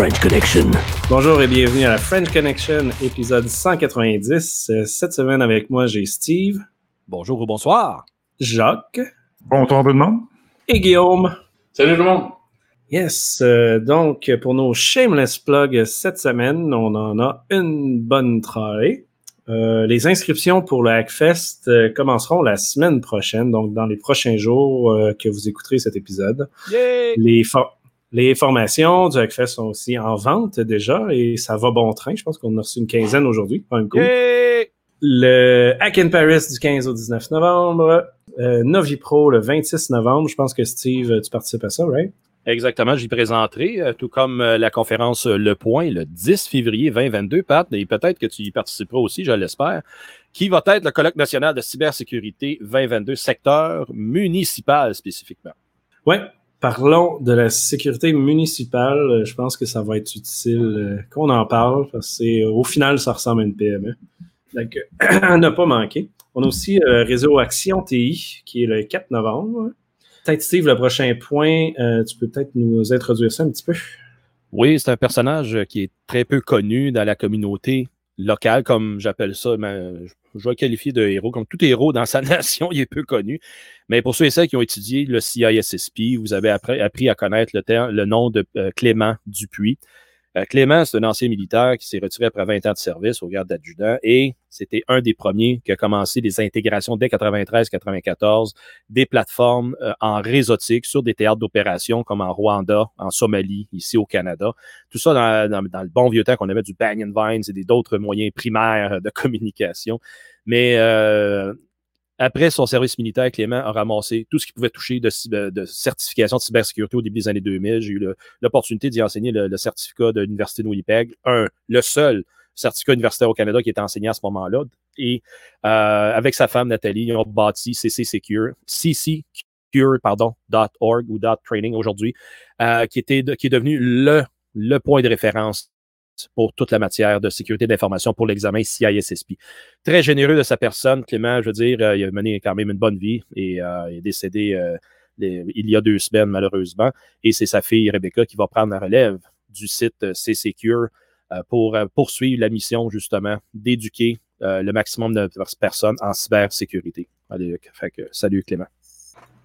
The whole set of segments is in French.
French Connection. Bonjour et bienvenue à la French Connection, épisode 190. Euh, Cette semaine avec moi, j'ai Steve, Bonjour ou bonsoir. Jacques Bonjour tout le monde. et Guillaume. Salut tout le monde. Yes, euh, donc pour nos shameless plugs cette semaine, on en a une bonne traille. Euh, les inscriptions pour le Hackfest euh, commenceront la semaine prochaine, donc dans les prochains jours euh, que vous écouterez cet épisode. Yay! Les, for- les formations du Hackfest sont aussi en vente déjà et ça va bon train. Je pense qu'on a reçu une quinzaine aujourd'hui. Quand même cool. Yay! Le Hack in Paris du 15 au 19 novembre. Euh, Novi Pro le 26 novembre. Je pense que Steve, tu participes à ça, right? Exactement, j'y présenterai, euh, tout comme euh, la conférence euh, Le Point le 10 février 2022, Pat, et peut-être que tu y participeras aussi, je l'espère, qui va être le colloque national de cybersécurité 2022, secteur municipal spécifiquement. Ouais. Parlons de la sécurité municipale. Euh, Je pense que ça va être utile euh, qu'on en parle parce que c'est- au final, ça ressemble à une PME. Donc, euh, ne pas manquer. On a aussi réseau Action TI qui est le 4 novembre. Peut-être, Steve, le prochain point, euh, tu peux peut-être nous introduire ça un petit peu. Oui, c'est un personnage euh, qui est très peu connu dans la communauté locale, comme j'appelle ça. mais je vais qualifier de héros. Comme tout héros dans sa nation, il est peu connu. Mais pour ceux et celles qui ont étudié le CISSP, vous avez appris, à connaître le nom de euh, Clément Dupuis. Euh, Clément, c'est un ancien militaire qui s'est retiré après 20 ans de service au garde d'adjudant et c'était un des premiers qui a commencé les intégrations dès 93-94 des plateformes euh, en réseautique sur des théâtres d'opération comme en Rwanda, en Somalie, ici au Canada. Tout ça dans, le bon vieux temps qu'on avait du Bang Vines et des- d'autres moyens primaires de communication. Mais euh, après son service militaire, Clément a ramassé tout ce qui pouvait toucher de, certification de cybersécurité au début des années 2000. J'ai eu l'opportunité d'y enseigner le, certificat de l'Université de Winnipeg, un, le seul certificat universitaire au Canada qui était enseigné à ce moment-là. Et euh, avec sa femme Nathalie, ils ont bâti CC Secure, cccure, pardon, .org ou .training aujourd'hui, euh, qui, était qui est devenu le, le point de référence pour toute la matière de sécurité d'information pour l'examen CISSP. Très généreux de sa personne, Clément, je veux dire, euh, il a mené quand même une bonne vie et euh, il est décédé euh, il y a deux semaines, malheureusement. Et c'est sa fille, Rebecca, qui va prendre la relève du site C-Secure pour poursuivre la mission, justement, d'éduquer le maximum de personnes en cybersécurité. Allez, salut Clément.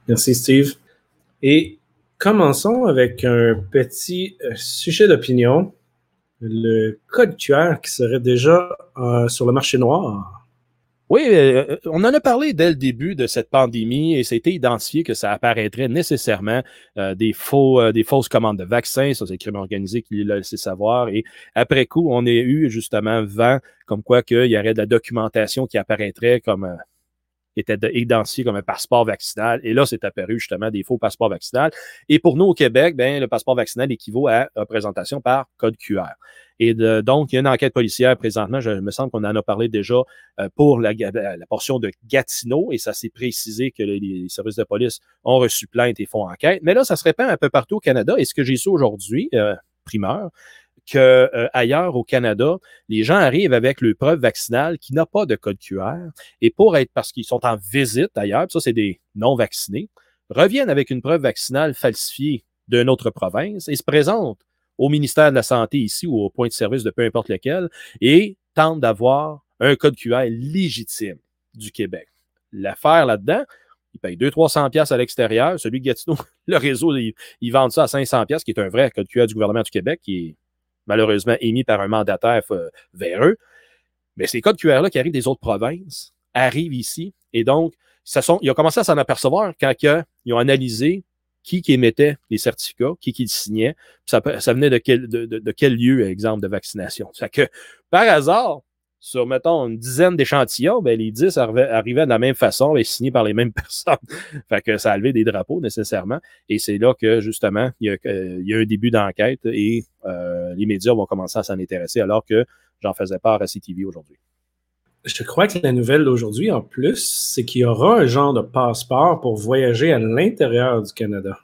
Merci, Steve. Et commençons avec un petit sujet d'opinion. Le code QR qui serait déjà euh, sur le marché noir. Oui, euh, on en a parlé dès le début de cette pandémie et c'était identifié que ça apparaîtrait nécessairement euh, des euh, fausses commandes de vaccins. Ça, c'est le crime organisé qui l'a laissé savoir. Et après coup, on a eu justement vent comme quoi qu'il y aurait de la documentation qui apparaîtrait comme euh, était de- identifié comme un passeport vaccinal. Et là, c'est apparu justement des faux passeports vaccinaux. Et pour nous au Québec, ben, le passeport vaccinal équivaut à représentation par code QR. Et de- donc, il y a une enquête policière présentement, je me semble qu'on en a parlé déjà euh, pour la, la- portion de Gatineau, et ça s'est précisé que les, les services de police ont reçu plainte et font enquête. Mais là, ça se répand un peu partout au Canada. Et ce que j'ai su aujourd'hui, euh, primeur, que euh, ailleurs au Canada, les gens arrivent avec le preuve vaccinale qui n'a pas de code QR et pour être parce qu'ils sont en visite ailleurs, ça c'est des non vaccinés, reviennent avec une preuve vaccinale falsifiée d'une autre province et se présentent au ministère de la Santé ici ou au point de service de peu importe lequel et tentent d'avoir un code QR légitime du Québec. L'affaire là-dedans, ils payent 200-300 pièces à l'extérieur. Celui de Gatineau, le réseau, ils, ils vendent ça à 500 pièces, qui est un vrai code QR du gouvernement du Québec, qui est malheureusement émis par un mandataire euh, vers eux. Mais ces codes QR-là qui arrivent des autres provinces arrivent ici. Et donc, ça sont, ils ont commencé à s'en apercevoir quand ils ont analysé qui, émettait les certificats, qui, qui signait, ça, ça venait de quel, de, de, de quel lieu, exemple, de vaccination. Ça que, par hasard, sur, mettons, une dizaine d'échantillons, ben, les 10 arrivaient, de la même façon et signés par les mêmes personnes. fait que ça a des drapeaux nécessairement. Et c'est là que, justement, il y a, euh, un début d'enquête et euh, les médias vont commencer à s'en intéresser alors que j'en faisais part à CTV aujourd'hui. Je crois que la nouvelle d'aujourd'hui, en plus, c'est qu'il y aura un genre de passeport pour voyager à l'intérieur du Canada.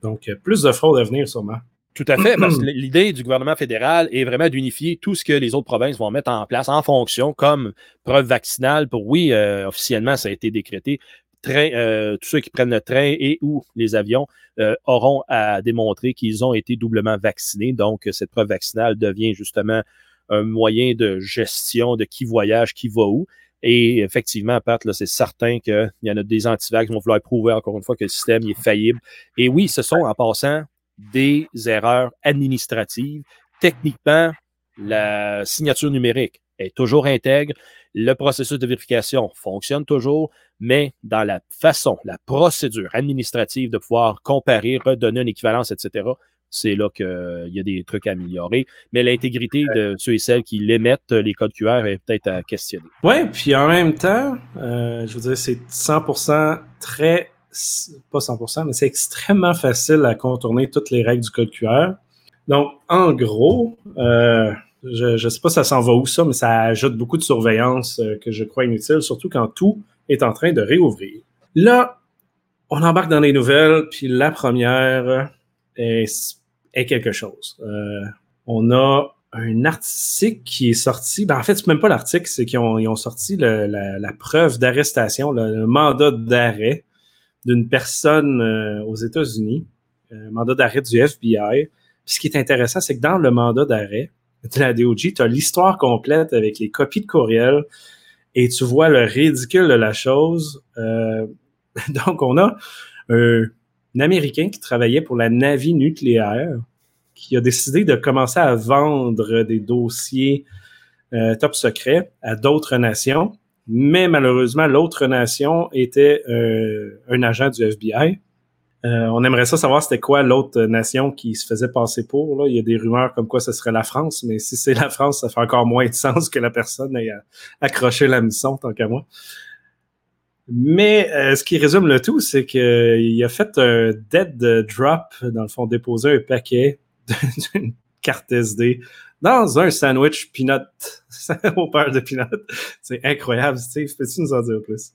Donc, euh, plus de fraude à venir, sûrement. Tout à fait, parce que l'idée du gouvernement fédéral est vraiment d'unifier tout ce que les autres provinces vont mettre en place en fonction comme preuve vaccinale pour, oui, euh, officiellement, ça a été décrété train, euh, tous ceux qui prennent le train et ou les avions euh, auront à démontrer qu'ils ont été doublement vaccinés. Donc, cette preuve vaccinale devient justement un moyen de gestion de qui voyage, qui va où. Et effectivement, Pat, là, c'est certain qu'il y en a des antivax qui vont vouloir prouver encore une fois que le système est faillible. Et oui, ce sont en passant des erreurs administratives. Techniquement, la signature numérique est toujours intègre. Le processus de vérification fonctionne toujours, mais dans la façon, la procédure administrative de pouvoir comparer, redonner une équivalence, etc., c'est là qu'il y a des trucs à améliorer. Mais l'intégrité de ceux et celles qui l'émettent, les codes QR, est peut-être à questionner. Oui, puis en même temps, euh, je veux dire, c'est 100% très, pas 100%, mais c'est extrêmement facile à contourner toutes les règles du code QR. Donc, en gros, euh, je ne sais pas ça s'en va où ça, mais ça ajoute beaucoup de surveillance euh, que je crois inutile, surtout quand tout est en train de réouvrir. Là, on embarque dans les nouvelles, puis la première est quelque chose. Euh, on a un article qui est sorti. Ben en fait, c'est même pas l'article, c'est qu'ils ont, ils ont sorti la, preuve d'arrestation, le, mandat d'arrêt d'une personne euh, aux États-Unis, un mandat d'arrêt du FBI. Ce qui est intéressant, c'est que dans le mandat d'arrêt de la DOJ, tu as l'histoire complète avec les copies de courriel et tu vois le ridicule de la chose. Euh, donc, on a un, Américain qui travaillait pour la Navy nucléaire, qui a décidé de commencer à vendre des dossiers euh, top secrets à d'autres nations. Mais malheureusement, l'autre nation était euh, un agent du FBI. Euh, on aimerait ça savoir c'était quoi l'autre nation qui se faisait passer pour. Il y a des rumeurs comme quoi ce serait la France, mais si c'est la France, ça fait encore moins de sens que la personne ait accroché la mission, tant qu'à moi. Mais euh, ce qui résume le tout, c'est qu'il a fait un dead drop, dans le fond, déposer un paquet d'une carte SD dans un sandwich peanut au père de peanut. C'est incroyable, Steve. Peux-tu nous en dire plus?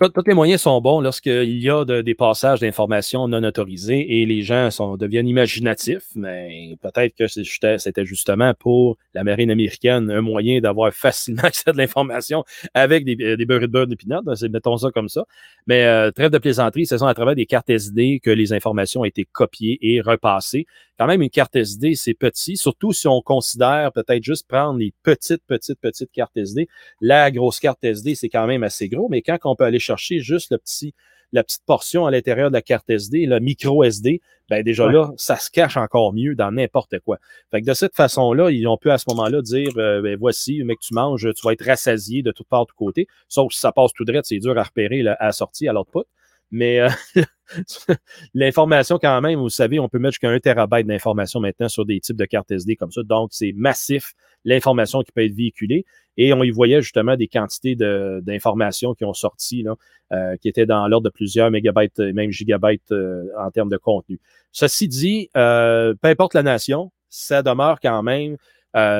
Tous les moyens sont bons lorsqu'il y a des passages d'informations non autorisés et les gens sont, deviennent imaginatifs, mais peut-être que c'était justement pour la marine américaine un moyen d'avoir facilement accès à de l'information avec des, des beurres de beurre d'épinards, mettons ça comme ça. Mais euh, trêve de plaisanterie, ce sont à travers des cartes SD que les informations ont été copiées et repassées quand même, une carte SD, c'est petit, surtout si on considère peut-être juste prendre les petites, petites, petites cartes SD. La grosse carte SD, c'est quand même assez gros, mais quand on peut aller chercher juste le petit, la petite portion à l'intérieur de la carte SD, le micro SD, ben déjà là, ça se cache encore mieux dans n'importe quoi. Fait que de cette façon-là, ils ont pu à ce moment-là dire euh, ben voici, mec, tu manges, tu vas être rassasié de toutes parts, de tous côtés. Sauf si ça passe tout droit, c'est dur à repérer à la sortie, à l'output. Mais euh, l'information, quand même, vous savez, on peut mettre jusqu'à un terabyte d'informations maintenant sur des types de cartes SD comme ça. Donc, c'est massif l'information qui peut être véhiculée. Et on y voyait justement des quantités d'informations qui ont sorti, là, euh, qui étaient dans l'ordre de plusieurs mégabytes, même gigabytes euh, en termes de contenu. Ceci dit, peu importe la nation, ça demeure quand même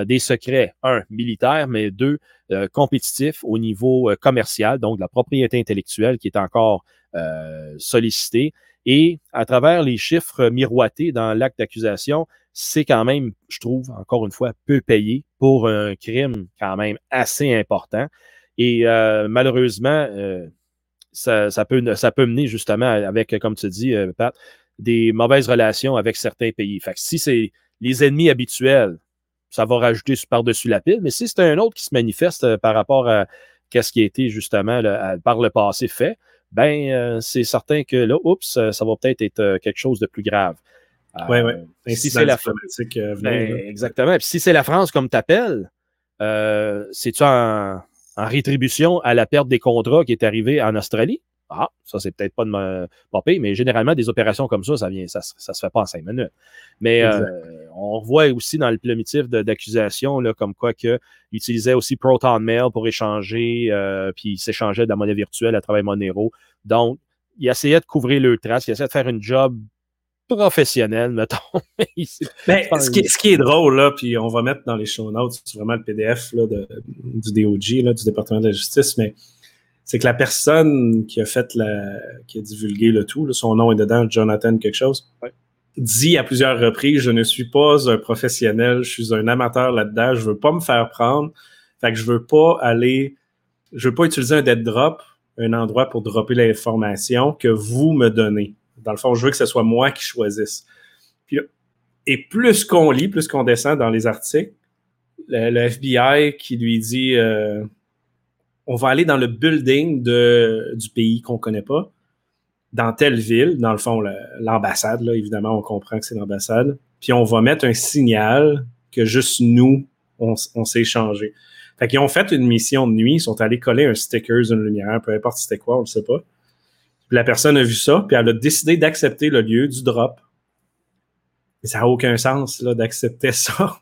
des secrets, un, militaires, mais deux, compétitifs au niveau commercial, donc la propriété intellectuelle qui est encore euh, sollicité. Et à travers les chiffres miroités dans l'acte d'accusation, c'est quand même, je trouve, encore une fois, peu payé pour un crime quand même assez important. Et euh, malheureusement, euh, ça, peut, mener justement avec, comme tu dis, Pat, des mauvaises relations avec certains pays. Fait que si c'est les ennemis habituels, ça va rajouter par-dessus la pile. Mais si c'est un autre qui se manifeste par rapport à ce qui a été justement par le passé fait, ben euh, c'est certain que là, oups, euh, ça va peut-être être, euh, quelque chose de plus grave. Oui, oui. Si c'est la ben, exactement. Puis si c'est la France comme t'appelles, c'est-tu en, en, rétribution à la perte des contrats qui est arrivée en Australie? Ah, ça, c'est peut-être pas de popper, mais généralement, des opérations comme ça, ça vient, ça, ça se fait pas en cinq minutes. Mais euh, on voit aussi dans le primitif d'accusation, comme quoi qu'il utilisait aussi Proton Mail pour échanger, euh, puis il s'échangeait de la monnaie virtuelle à travers Monero. Donc, il essayait de couvrir le trace, il essayait de faire une job professionnel, mettons. Ben, ce, qui, ce, qui, est drôle, là, puis on va mettre dans les show notes, c'est vraiment le PDF là, de, du DOJ, là, du département de la justice, mais c'est que la personne qui a fait la, qui a divulgué le tout, son nom est dedans, Jonathan quelque chose, dit à plusieurs reprises, je ne suis pas un professionnel, je suis un amateur là-dedans, je veux pas me faire prendre, fait que je veux pas aller, je veux pas utiliser un dead drop un endroit pour dropper l'information que vous me donnez. Dans le fond, je veux que ce soit moi qui choisisse. et plus qu'on lit, plus qu'on descend dans les articles, le, FBI qui lui dit euh, on va aller dans le building de, du pays qu'on connaît pas, dans telle ville, dans le fond, l'ambassade, là, évidemment, on comprend que c'est l'ambassade, puis on va mettre un signal que juste nous, on, s'est échangé. Fait qu'ils ont fait une mission de nuit, ils sont allés coller un sticker, une lumière, peu importe c'était quoi, on le sait pas. Puis la personne a vu ça, puis elle a décidé d'accepter le lieu du drop. Et ça n'a aucun sens là, d'accepter ça.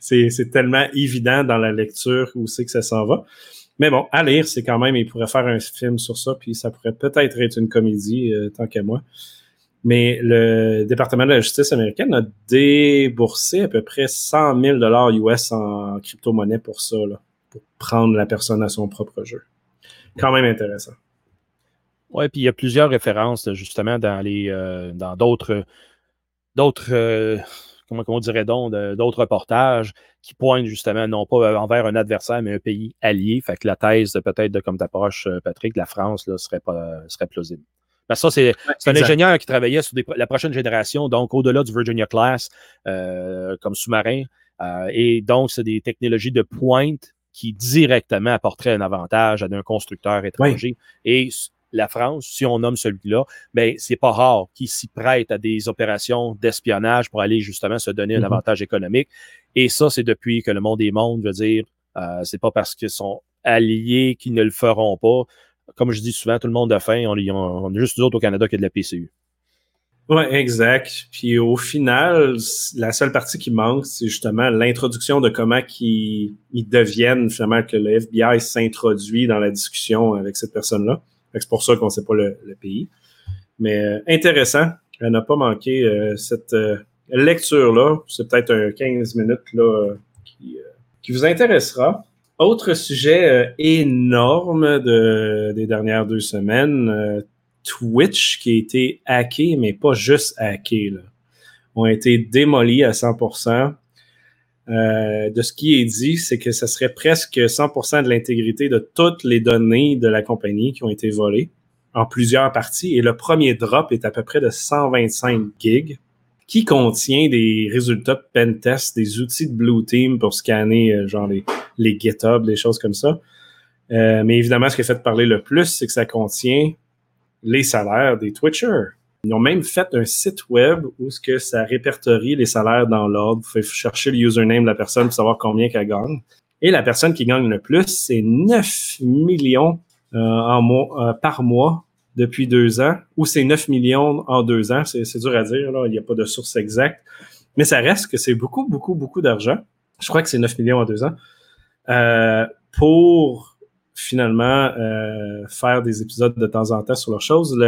C'est tellement évident dans la lecture où c'est que ça s'en va. Mais bon, à lire, c'est quand même, il pourrait faire un film sur ça, puis ça pourrait peut-être être une comédie, euh, tant qu'à moi. Mais le département de la justice américaine a déboursé à peu près 100 000 US en crypto-monnaie pour ça, pour prendre la personne à son propre jeu. Quand même intéressant. Oui, puis il y a plusieurs références justement dans les euh, dans d'autres d'autres euh, comment, on dirait donc, d'autres reportages qui pointent justement non pas envers un adversaire, mais un pays allié. Fait que la thèse, peut-être, de, comme t'approches, euh, Patrick, la France, là, serait, pas, serait plausible. Ben, ça, c'est un ingénieur qui travaillait sur la prochaine génération, donc au-delà du Virginia Class, euh, comme sous-marin. Euh, et donc, c'est des technologies de pointe qui directement apporteraient un avantage à un constructeur étranger. Et la France, si on nomme celui-là, ben c'est pas rare qu'il s'y prête à des opérations d'espionnage pour aller justement se donner un mm-hmm. avantage économique. Et ça, c'est depuis que le monde est monde, je veux dire, euh, c'est pas parce qu'ils sont alliés qu'ils ne le feront pas. Comme je dis souvent, tout le monde a faim. On, on, est juste nous autres au Canada qui a de la PCU. Oui, exact. Puis au final, la seule partie qui manque, c'est justement l'introduction de comment ils, ils deviennent finalement que le FBI s'introduit dans la discussion avec cette personne-là. C'est pour ça qu'on ne sait pas le, pays. Mais euh, intéressant. Elle n'a pas manqué euh, cette euh, lecture-là. C'est peut-être un 15 minutes là, qui, vous intéressera. Autre sujet énorme de, des dernières deux semaines, Twitch qui a été hacké, mais pas juste hacké, là, ont été démolis à 100%. Euh, de ce qui est dit, c'est que ce serait presque 100% de l'intégrité de toutes les données de la compagnie qui ont été volées en plusieurs parties. Et le premier drop est à peu près de 125 gigs qui contient des résultats de pentest, des outils de Blue Team pour scanner euh, genre les, les GitHub, des choses comme ça. Euh, mais évidemment, ce qui a fait parler le plus, c'est que ça contient les salaires des Twitchers. Ils ont même fait un site web où ce que ça répertorie les salaires dans l'ordre. Vous pouvez chercher le username de la personne pour savoir combien qu'elle gagne. Et la personne qui gagne le plus, c'est 9 millions euh, euh, par mois depuis deux ans, ou c'est 9 millions en deux ans. C'est dur à dire, là. il n'y a pas de source exacte. Mais ça reste que c'est beaucoup, beaucoup, beaucoup d'argent. Je crois que c'est 9 millions en deux ans. Euh, pour finalement euh, faire des épisodes de temps en temps sur leurs choses.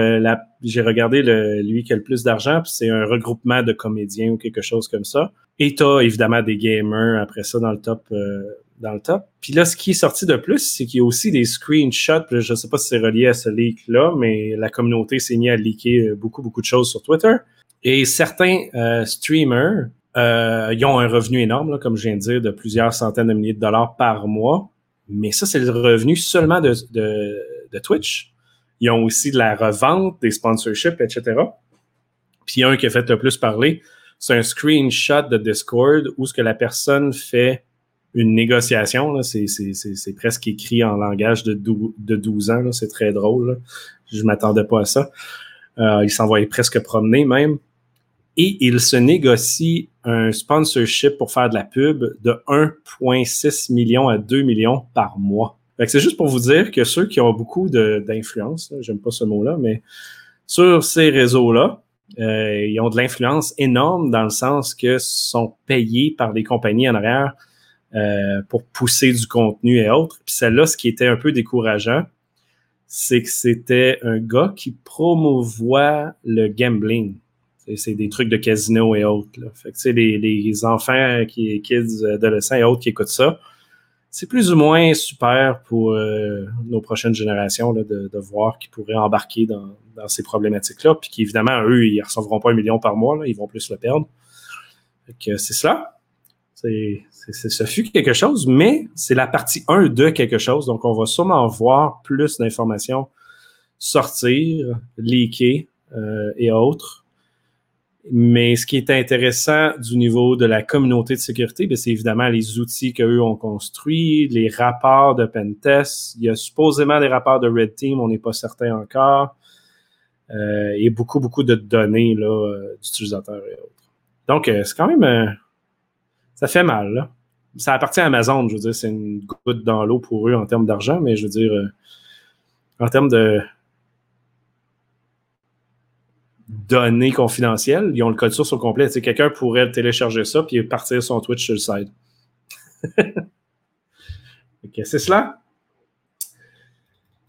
J'ai regardé le, lui qui a le plus d'argent, puis c'est un regroupement de comédiens ou quelque chose comme ça. Et t'as évidemment des gamers après ça dans le top. Euh, dans le top. Puis là, ce qui est sorti de plus, c'est qu'il y a aussi des screenshots. Je ne sais pas si c'est relié à ce leak-là, mais la communauté s'est mise à leaker beaucoup, beaucoup de choses sur Twitter. Et certains euh, streamers, ils ont un revenu énorme, comme je viens de dire, de plusieurs centaines de milliers de dollars par mois. Mais ça, c'est le revenu seulement de, Twitch. Ils ont aussi de la revente, des sponsorships, etc. Puis un qui a fait le plus parler, c'est un screenshot de Discord où ce que la personne fait une négociation. C'est presque écrit en langage de, de 12 ans. C'est très drôle. Je m'attendais pas à ça. Euh, il s'envoyait presque promener même et il se négocie un sponsorship pour faire de la pub de 1,6 million à 2 millions par mois. C'est juste pour vous dire que ceux qui ont beaucoup d'influence, j'aime pas ce mot-là, mais sur ces réseaux-là, euh, ils ont de l'influence énorme dans le sens que sont payés par des compagnies en arrière euh, pour pousser du contenu et autres. Puis celle-là, ce qui était un peu décourageant, c'est que c'était un gars qui promouvoit le gambling. C'est des trucs de casino et autres. Les, enfants, qui, kids, adolescents et autres qui écoutent ça, c'est plus ou moins super pour euh, nos prochaines générations de, voir qu'ils pourraient embarquer dans, dans ces problématiques-là. Puis qu'évidemment, eux, ils ne recevront pas un million par mois, là, ils vont plus le perdre. c'est cela. C'est, ce fut quelque chose, mais c'est la partie 1 de quelque chose. Donc, on va sûrement voir plus d'informations sortir, leaker euh, et autres. Mais ce qui est intéressant du niveau de la communauté de sécurité, ben, c'est évidemment les outils qu'eux ont construits, les rapports de Pentest. Il y a supposément des rapports de Red Team, on n'est pas certain encore. Euh, et beaucoup, beaucoup de données euh, d'utilisateurs et autres. Donc, euh, c'est quand même. ça fait mal. Ça appartient à Amazon, je veux dire, c'est une goutte dans l'eau pour eux en termes d'argent, mais je veux dire, en termes de données confidentielles, ils ont le code source au complet. Tu quelqu'un pourrait télécharger ça puis partir son Twitch sur le site. ok, c'est cela?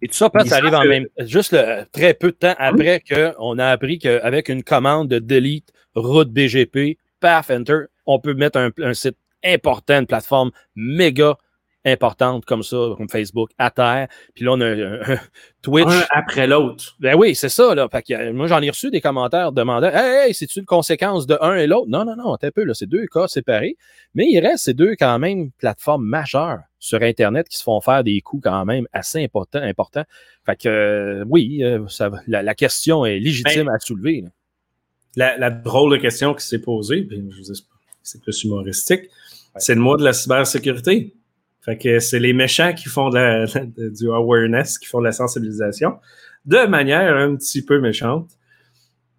Et tout ça, ça arrive en même juste très peu de temps après qu'on a appris qu'avec une commande de delete route BGP, paf, enter, on peut mettre un, site important, une plateforme méga importante comme ça, comme Facebook, à terre. Puis là, on a un, Twitch. Un après l'autre. Ben oui, c'est ça. Là. moi, j'en ai reçu des commentaires demandant Hey, hey c'est-tu une conséquence de un et l'autre? Non, non, non, un peu, là. C'est deux cas séparés. Mais il reste ces deux quand même plateformes majeures sur Internet qui se font faire des coûts quand même assez importants. Important. Fait que euh, oui, euh, ça, la, question est légitime ben, à soulever. La, drôle de question qui s'est posée, puis je vous c'est plus humoristique, c'est le mois de la cybersécurité. Fait que c'est les méchants qui font de du awareness, qui font de la sensibilisation de manière un petit peu méchante.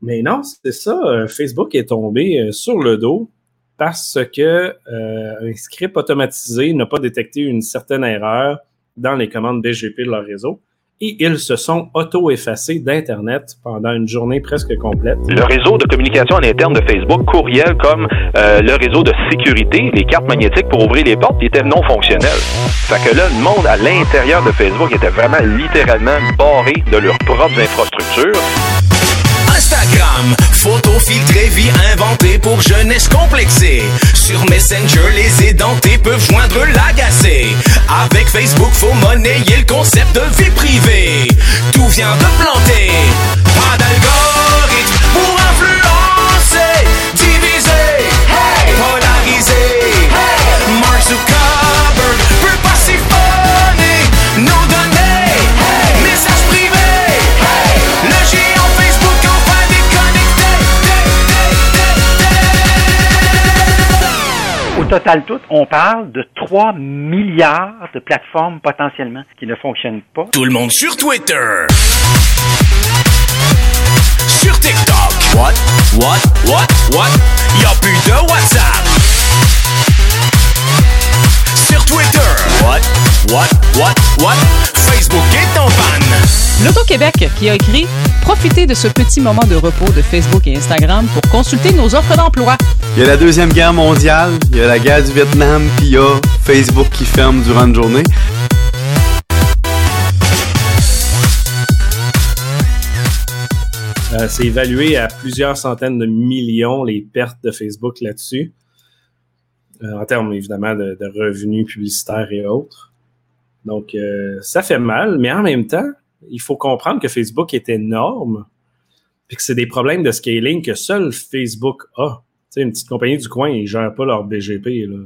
Mais non, c'est ça. Euh, Facebook est tombé sur le dos parce que euh, un script automatisé n'a pas détecté une certaine erreur dans les commandes BGP de leur réseau et ils se sont auto-effacés d'Internet pendant une journée presque complète. Le réseau de communication en interne de Facebook, courriel comme euh, le réseau de sécurité, les cartes magnétiques pour ouvrir les portes, étaient non fonctionnels. Fait que là, le monde à l'intérieur de Facebook était vraiment littéralement barré de leurs propres infrastructures. Instagram, photos filtrées, vie inventée pour jeunesse complexée. Sur Messenger, les édentés peuvent joindre l'agacé. Avec Facebook, faut monnayer le concept de vie privée. Tout vient de planter, pas d'algorithme total tout, on parle de 3 milliards de plateformes potentiellement qui ne fonctionnent pas. Tout le monde sur Twitter. Sur TikTok. What? What? What? What? Y'a plus de WhatsApp. Sur Twitter. What? What? What? What? Facebook est en panne. L'Auto-Québec qui a écrit Profitez de ce petit moment de repos de Facebook et Instagram pour consulter nos offres d'emploi. Il y a la Deuxième Guerre mondiale, il y a la guerre du Vietnam, puis il y a Facebook qui ferme durant une journée. Euh, c'est évalué à plusieurs centaines de millions les pertes de Facebook là-dessus, euh, en termes évidemment de, revenus publicitaires et autres. Donc, euh, ça fait mal, mais en même temps, il faut comprendre que Facebook est énorme, et que c'est des problèmes de scaling que seul Facebook a. Tu sais, une petite compagnie du coin, ils ne gèrent pas leur BGP. Là.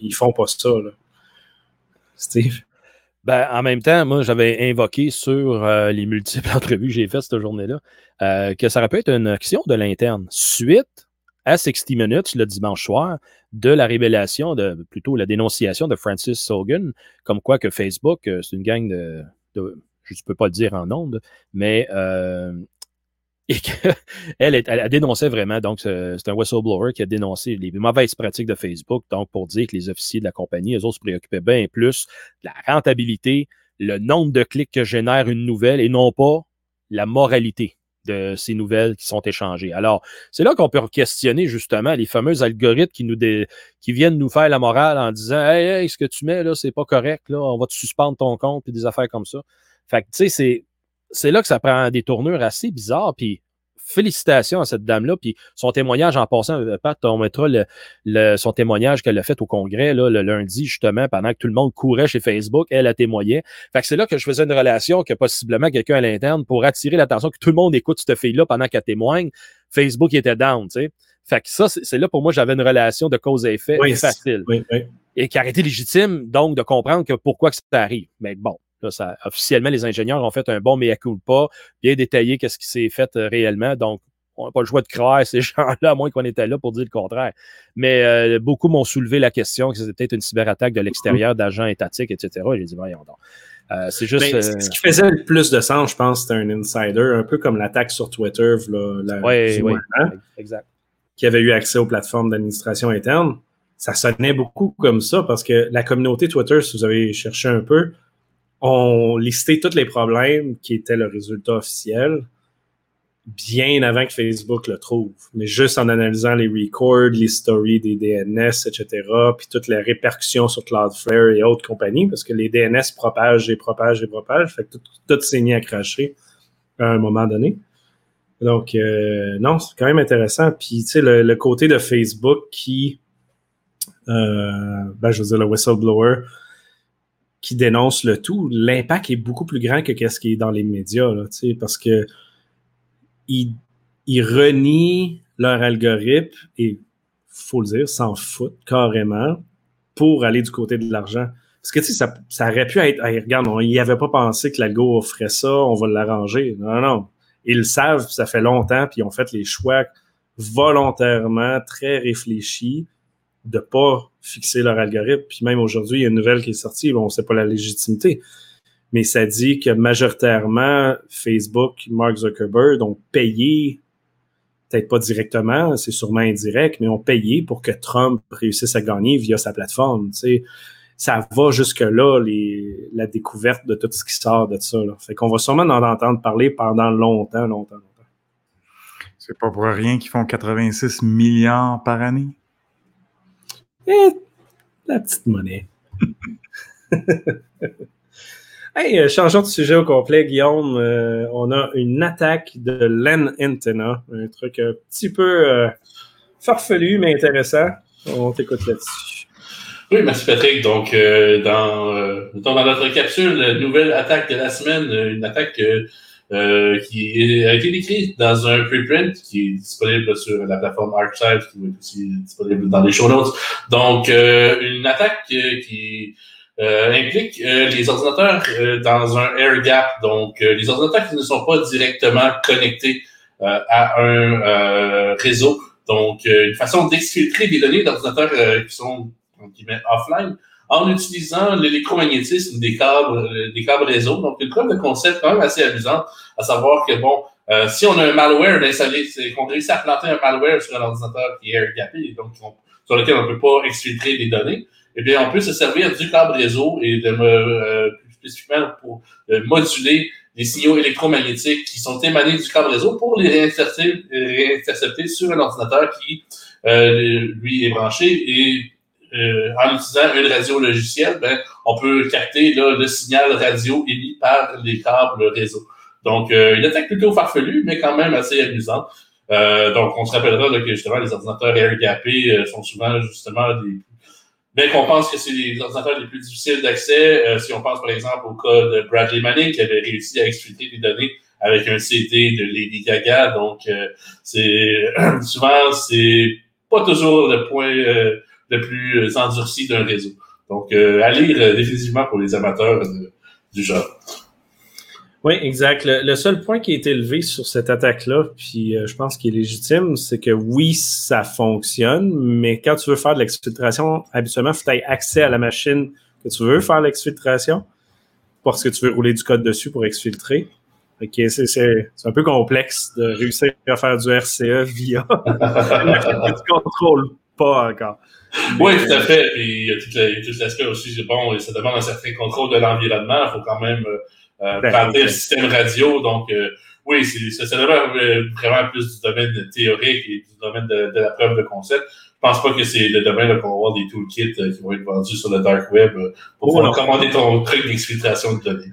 ils font pas ça. Là. Steve? Ben, en même temps, moi, j'avais invoqué sur euh, les multiples entrevues que j'ai faites cette journée-là euh, que ça aurait pu être une action de l'interne. Suite à 60 Minutes le dimanche soir de la révélation, de, plutôt la dénonciation de Francis Hogan, comme quoi que Facebook, euh, c'est une gang de, je ne peux pas le dire en ondes, mais euh, elle, elle, dénonçait vraiment, donc c'est un whistleblower qui a dénoncé les mauvaises pratiques de Facebook, donc pour dire que les officiers de la compagnie, eux autres se préoccupaient bien plus de la rentabilité, le nombre de clics que génère une nouvelle et non pas la moralité de ces nouvelles qui sont échangées. Alors, c'est là qu'on peut questionner justement les fameux algorithmes qui, nous qui viennent nous faire la morale en disant Hey, hey ce que tu mets là, c'est pas correct, là, on va te suspendre ton compte et des affaires comme ça. Fait que, tu sais, c'est là que ça prend des tournures assez bizarres. Puis, félicitations à cette dame-là. Puis, son témoignage en passant, euh, Pat, on mettra le, son témoignage qu'elle a fait au congrès là, le lundi, justement, pendant que tout le monde courait chez Facebook. Elle a témoigné. Fait que c'est là que je faisais une relation que possiblement quelqu'un à l'interne pour attirer l'attention que tout le monde écoute cette fille-là pendant qu'elle témoigne. Facebook était down, tu sais. Fait que ça, c'est là pour moi, j'avais une relation de cause à effet Oui, facile. Oui, oui. Et qui a été légitime, donc, de comprendre que pourquoi que ça arrive. Mais bon, là, ça, officiellement, les ingénieurs ont fait un bon mea culpa, bien détaillé qu'est-ce qui s'est fait euh, réellement. Donc, on n'a pas le choix de croire ces gens-là, à moins qu'on était là pour dire le contraire. Mais euh, beaucoup m'ont soulevé la question que c'était peut-être une cyberattaque de l'extérieur, d'agents étatiques, etc. Et j'ai dit, voyons donc. Euh, c'est juste. Ben, Ce qui faisait le plus de sens, je pense, c'était un insider, un peu comme l'attaque sur Twitter, là, la, exact. qui avait eu accès aux plateformes d'administration interne. Ça sonnait beaucoup comme ça parce que la communauté Twitter, si vous avez cherché un peu, ont listé tous les problèmes qui étaient le résultat officiel bien avant que Facebook le trouve. Mais juste en analysant les records, les stories des DNS, etc., puis toutes les répercussions sur Cloudflare et autres compagnies, parce que les DNS propagent et propagent et propagent, fait que tout, s'est mis à cracher à un moment donné. Donc, euh, non, c'est quand même intéressant. Puis, tu sais, le, le côté de Facebook qui, euh, ben, je veux dire, le whistleblower qui dénonce le tout, l'impact est beaucoup plus grand que ce qui est dans les médias, là, parce que ils, ils renient leur algorithme et, faut le dire, s'en foutent carrément pour aller du côté de l'argent. Parce que, tu sais, ça, ça aurait pu être, regarde, on n'y avait pas pensé que l'algo offrait ça, on va l'arranger. Non, non. Ils le savent, ça fait longtemps, puis ils ont fait les choix volontairement, très réfléchis, de pas fixer leur algorithme. Puis même aujourd'hui, il y a une nouvelle qui est sortie, on ne sait pas la légitimité, mais ça dit que majoritairement, Facebook, Mark Zuckerberg ont payé, peut-être pas directement, c'est sûrement indirect, mais ont payé pour que Trump réussisse à gagner via sa plateforme. Ça va jusque-là, la découverte de tout ce qui sort de ça. Fait qu'on va sûrement en entendre parler pendant longtemps, longtemps, longtemps. C'est pas pour rien qu'ils font 86 milliards par année. Eh, la petite monnaie. hey, euh, changeons de sujet au complet, Guillaume. Euh, on a une attaque de Len Antenna, un truc un petit peu euh, farfelu, mais intéressant. On t'écoute là-dessus. Oui, merci Patrick. Donc, euh, dans, euh, dans notre capsule, nouvelle attaque de la semaine, une attaque euh, qui a été décrite dans un preprint qui est disponible sur la plateforme ArcSight, qui être aussi disponible dans les show notes. Donc, euh, une attaque euh, qui euh, implique euh, les ordinateurs dans un air gap. Donc, les ordinateurs qui ne sont pas directement connectés à un réseau. Donc, une façon d'exfiltrer des données d'ordinateurs qui sont entre guillemets, offline en utilisant l'électromagnétisme des câbles, euh, des câbles réseau. Donc, une preuve de concept quand même assez amusante, à savoir que, bon, euh, si on a un malware installé, c'est qu'on réussit à planter un malware sur un ordinateur qui est gappé, donc on- sur lequel on ne peut pas exfiltrer des données, eh bien, on peut se servir du câble réseau et de me, euh, plus spécifiquement pour euh, moduler les signaux électromagnétiques qui sont émanés du câble réseau pour les réintercepter, réintercepter sur un ordinateur qui, euh, lui, est branché et euh, en utilisant une radio logicielle, ben, on peut capter là, le signal radio émis par les câbles réseau. Donc, euh, une attaque plutôt farfelue, mais quand même assez amusante. Euh, donc, on se rappellera là, que justement, les ordinateurs air-gappés euh, sont souvent justement des... Bien qu'on pense que c'est les ordinateurs les plus difficiles d'accès, euh, si on pense par exemple au cas de Bradley Manning qui avait réussi à exfiltrer des données avec un CD de Lady Gaga. Donc, euh, c'est souvent, c'est pas toujours le point le plus euh, endurci d'un réseau. Donc, euh, à lire euh, définitivement pour les amateurs du genre. Oui, exact. Le, seul point qui été élevé sur cette attaque-là, puis euh, je pense qu'il est légitime, c'est que oui, ça fonctionne, mais quand tu veux faire de l'exfiltration, habituellement, il faut que tu aies accès à la machine que tu veux faire l'exfiltration, parce que tu veux rouler du code dessus pour exfiltrer. Que c'est, un peu complexe de réussir à faire du RCE via une machine pas encore. Oui, tout à fait. Puis il y a tout, il l'aspect aussi, bon, ça demande un certain contrôle de l'environnement. Il faut quand même euh, euh, Ben, planter le système radio. Donc, euh, oui, c'est, ça, euh, vraiment plus du domaine théorique et du domaine de, de la preuve de concept. Je pense pas que c'est le domaine qu'on va avoir des toolkits euh, qui vont être vendus sur le dark web pour Oh, commander ton truc d'exfiltration de données.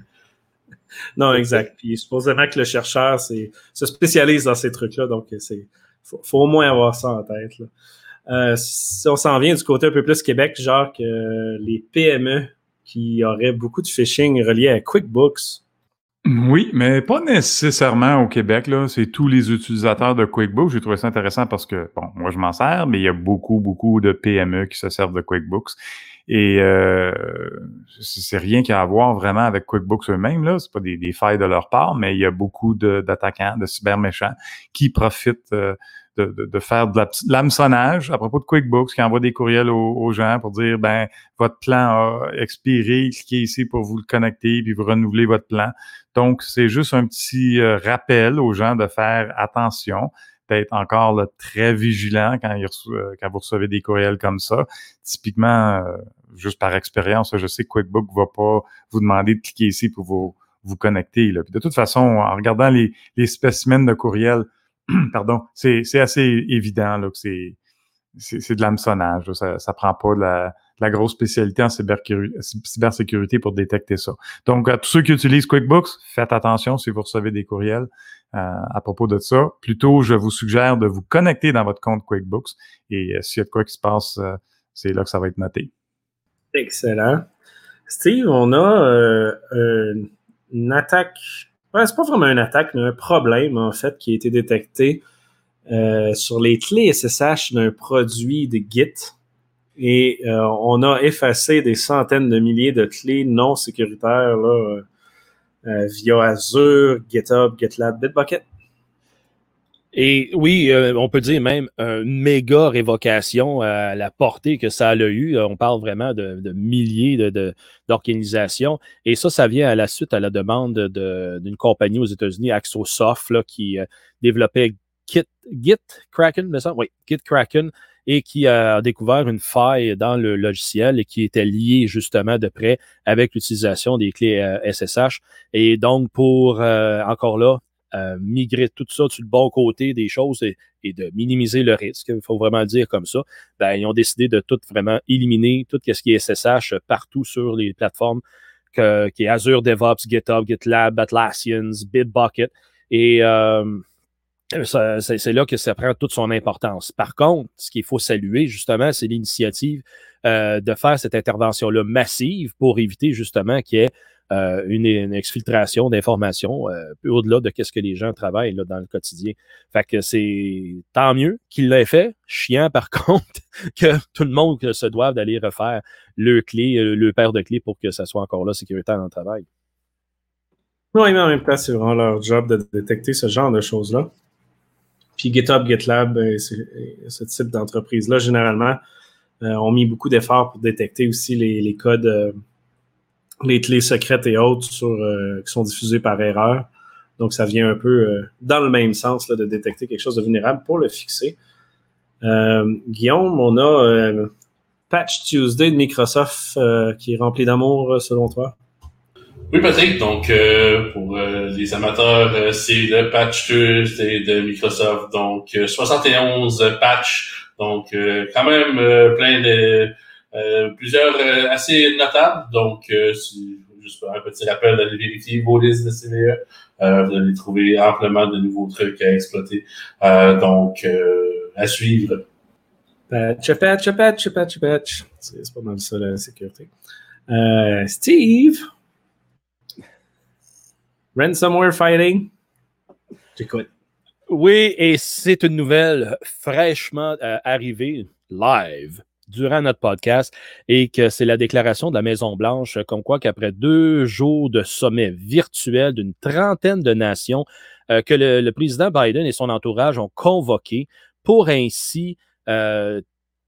Non, exact. Puis supposément que le chercheur se spécialise dans ces trucs-là, donc c'est faut, faut au moins avoir ça en tête. Là. Euh, si on s'en vient du côté un peu plus Québec, genre que les PME qui auraient beaucoup de phishing relié à QuickBooks Oui, mais pas nécessairement au Québec. Là. C'est tous les utilisateurs de QuickBooks. J'ai trouvé ça intéressant parce que, bon, moi, je m'en sers, mais il y a beaucoup, beaucoup de PME qui se servent de QuickBooks. Et euh, c'est rien qu'à voir vraiment avec QuickBooks eux-mêmes. Là, c'est pas des, des, failles de leur part, mais il y a beaucoup d'attaquants, de, cyberméchants qui profitent euh, de, de, de, faire de l'hameçonnage à propos de QuickBooks, qui envoie des courriels aux, gens pour dire ben votre plan a expiré, cliquez ici pour vous le connecter puis vous renouveler votre plan. Donc c'est juste un petit euh, rappel aux gens de faire attention d'être encore là, très vigilant quand, euh, vous recevez des courriels comme ça. Typiquement, euh, juste par expérience, je sais que QuickBook va pas vous demander de cliquer ici pour vous, vous connecter. Là. de toute façon, en regardant les, spécimens de courriel, pardon, c'est assez évident là, que c'est c'est de l'hameçonnage. Ça, ça prend pas de la, grosse spécialité en cybersécurité pour détecter ça. Donc, à tous ceux qui utilisent QuickBooks, faites attention si vous recevez des courriels euh, à propos de ça. Plutôt, je vous suggère de vous connecter dans votre compte QuickBooks et euh, s'il y a de quoi qui se passe, euh, c'est là que ça va être noté. Excellent. Steve, on a une attaque c'est pas vraiment une attaque, mais un problème, en fait, qui a été détecté euh, sur les clés SSH d'un produit de Git. Et euh, on a effacé des centaines de milliers de clés non sécuritaires là, euh, via Azure, GitHub, GitLab, Bitbucket. Et oui, euh, on peut dire même une méga révocation à la portée que ça a eu. On parle vraiment de, milliers d'organisations. De, Et ça, ça vient à la suite à la demande d'une compagnie aux États-Unis, Axosoft, là, qui euh, développait Git, Git Kraken, mais ça? Oui, Git Kraken, et qui a découvert une faille dans le logiciel et qui était liée justement de près avec l'utilisation des clés SSH. Euh, et donc, pour encore là, migrer tout ça sur le bon côté des choses et, de minimiser le risque, il faut vraiment le dire comme ça, ben, ils ont décidé de tout vraiment éliminer tout ce qui est SSH partout sur les plateformes que, qui est Azure DevOps, GitHub, GitLab, Atlassians, Bitbucket. Et euh, c'est là que ça prend toute son importance. Par contre, ce qu'il faut saluer, justement, c'est l'initiative euh, de faire cette intervention-là massive pour éviter justement qu'il y ait euh, une, exfiltration d'informations euh, au-delà de ce que les gens travaillent là, dans le quotidien. Fait que c'est tant mieux qu'il l'ait fait. Chiant, par contre, que tout le monde se doive d'aller refaire le clé, euh, le paire de clés pour que ça soit encore là sécuritaire dans le travail. Oui, mais en même temps, c'est vraiment leur job de détecter ce genre de choses-là. Puis GitHub, GitLab, ce type d'entreprise-là, généralement, ont mis beaucoup d'efforts pour détecter aussi les codes les clés secrètes et autres euh, qui sont diffusées par erreur. Donc, ça vient un peu euh, dans le même sens de détecter quelque chose de vulnérable pour le fixer. Euh, Guillaume, on a Patch Tuesday de Microsoft qui est rempli d'amour selon toi? Oui, Patrick. Donc, pour les amateurs, c'est le Patch Tuesday de Microsoft. Donc, 71 patchs. Donc, quand même plein de plusieurs euh, assez notables. Donc, euh, juste un petit rappel d'aller vérifier vos listes de CVE. vous allez trouver amplement de nouveaux trucs à exploiter. donc, à suivre. Patch, patch, patch, patch, patch. C'est pas mal ça la sécurité. Steve? Ransomware fighting? J'écoute. Oui, et c'est une nouvelle fraîchement arrivée live durant notre podcast et que c'est la déclaration de la Maison-Blanche comme quoi qu'après deux jours de sommet virtuel d'une trentaine de nations euh, que le, président Biden et son entourage ont convoqué pour ainsi euh,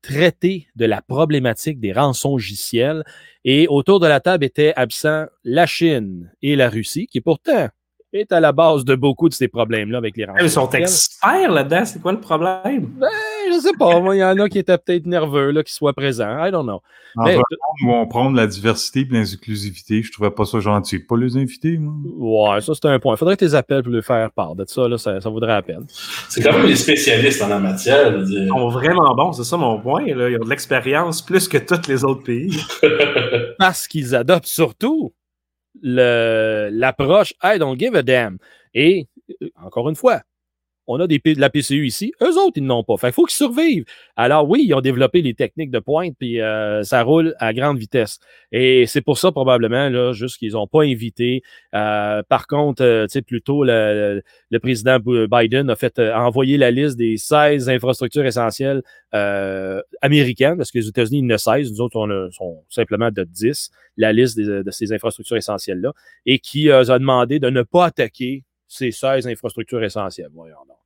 traiter de la problématique des rançongiciels. Et autour de la table étaient absents la Chine et la Russie, qui pourtant est à la base de beaucoup de ces problèmes-là avec les rencontres. Ils sont experts là-dedans, c'est quoi le problème? Ben, je sais pas. il y en a qui étaient peut-être nerveux, là, qui soient présents. I don't know. Mais, où on prend la diversité et l'inclusivité, je trouvais pas ça gentil. Pas les inviter, moi. Ouais, ça, c'est un point. Il faudrait que tu les appelles pour leur faire part de ça, là, ça, ça vaudrait la peine. C'est quand même des spécialistes en la matière. Ils sont vraiment bons, c'est ça mon point. Là. Ils ont de l'expérience plus que tous les autres pays. Parce qu'ils adoptent surtout l'approche I don't give a damn. Et encore une fois, on a des, de la PCU ici. Eux autres, ils n'ont pas. Fait qu'il faut qu'ils survivent. Alors oui, ils ont développé les techniques de pointe, puis euh, ça roule à grande vitesse. Et c'est pour ça, probablement, là, juste qu'ils n'ont pas invité. Euh, par contre, euh, sais, plutôt, le, le président Biden a fait euh, a envoyé la liste des 16 infrastructures essentielles euh, américaines, parce que les États-Unis, il y en a 16, nous autres, on a, sont simplement de 10, la liste de ces infrastructures essentielles-là, et qui euh, a demandé de ne pas attaquer ces 16 infrastructures essentielles. Voyons donc.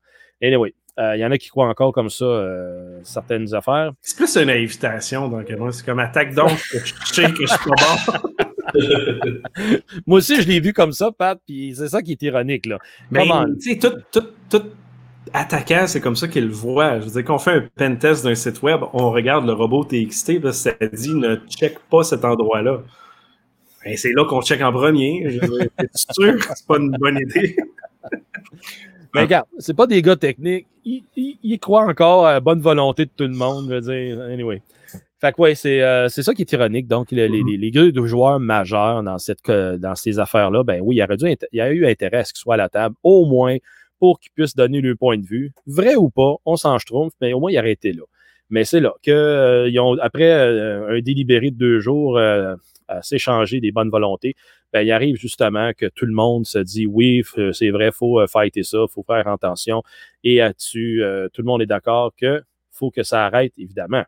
Anyway, euh, il y en a qui croient encore comme ça euh, certaines affaires. C'est plus une invitation, donc moi, c'est comme attaque donc je sais que je suis pas bon. Moi aussi, je l'ai vu comme ça, Pat, puis c'est ça qui est ironique, là. Mais tu sais, tout, tout, tout attaquant, c'est comme ça qu'il le voit. Je veux dire, qu'on fait un pen test d'un site web, on regarde le robot TXT, ça dit ne check pas cet endroit-là. Ben, c'est là qu'on check en premier. Es-tu sûr que c'est pas une bonne idée? Mais regarde, c'est pas des gars techniques. Ils, ils- ils croient encore à la bonne volonté de tout le monde, je veux dire. Anyway. Fait que ouais, c'est euh, c'est ça qui est ironique. Donc, le- les, les, les gars de joueurs majeurs dans, cette, dans ces affaires-là, ben oui, il aurait dû, il y a eu intérêt à ce qu'ils soient à la table, au moins pour qu'ils puissent donner leur point de vue. Vrai ou pas, on s'en trouve, mais au moins, ils auraient été là. Mais c'est là que euh, ils ont, après euh, un délibéré de deux jours euh, à s'échanger des bonnes volontés, ben, il arrive justement que tout le monde se dit oui, f- c'est vrai, il faut euh, fighter ça, il faut faire attention. Et là-dessus, euh, tout le monde est d'accord que faut que ça arrête, évidemment.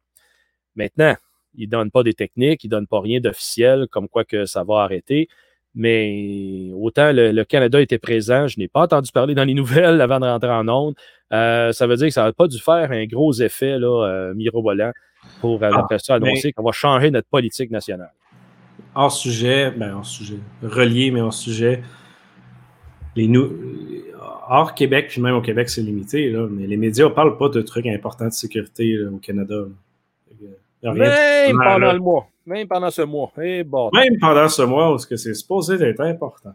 Maintenant, ils ne donnent pas des techniques, ils ne donnent pas rien d'officiel, comme quoi que ça va arrêter. Mais autant le, le Canada était présent, je n'ai pas entendu parler dans les nouvelles avant de rentrer en onde. Euh, ça veut dire que ça n'a pas dû faire un gros effet là, euh, mirobolant pour euh, Ah, après ça annoncer mais- qu'on va changer notre politique nationale. Hors sujet, ben hors sujet, relié, mais hors sujet. Les nou- hors Québec, puis même au Québec, c'est limité, là, mais les médias ne parlent pas de trucs importants de sécurité là, au Canada. là. Même pendant là. le mois. Même pendant ce mois. Eh bon. Même pendant ce mois où ce que c'est supposé être important.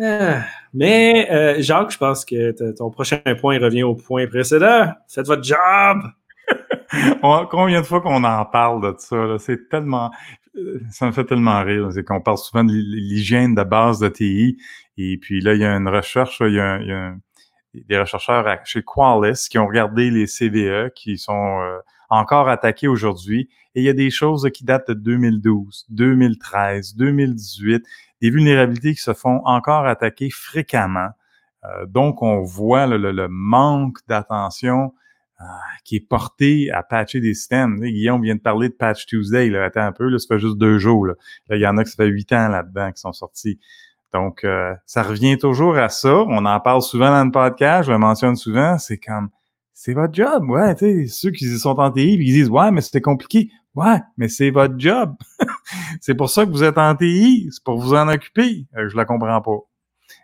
Ah, mais euh, Jacques, je pense que ton prochain point revient au point précédent. Faites votre job! Combien de fois qu'on en parle de ça? là? C'est tellement. Ça me fait tellement rire. C'est qu'on parle souvent de l'hy- l'hygiène de base de TI. Et puis là, il y a une recherche, il y a, des chercheurs à- chez Qualys qui ont regardé les CVE qui sont euh, encore attaqués aujourd'hui. Et il y a des choses qui datent de 2012, 2013, 2018, des vulnérabilités qui se font encore attaquer fréquemment. Euh, donc, on voit le, manque d'attention qui est porté à patcher des systèmes. Guillaume vient de parler de Patch Tuesday. Là. Attends un peu, là, ça fait juste deux jours. Là. Il y en a qui ça fait huit ans là-dedans qui sont sortis. Donc, euh, ça revient toujours à ça. On en parle souvent dans le podcast, je le mentionne souvent. C'est comme, c'est votre job, ouais. Tu sais, ceux qui sont en TI, ils disent, ouais, mais c'était compliqué. Ouais, mais c'est votre job. c'est pour ça que vous êtes en TI, c'est pour vous en occuper. Euh, je la comprends pas.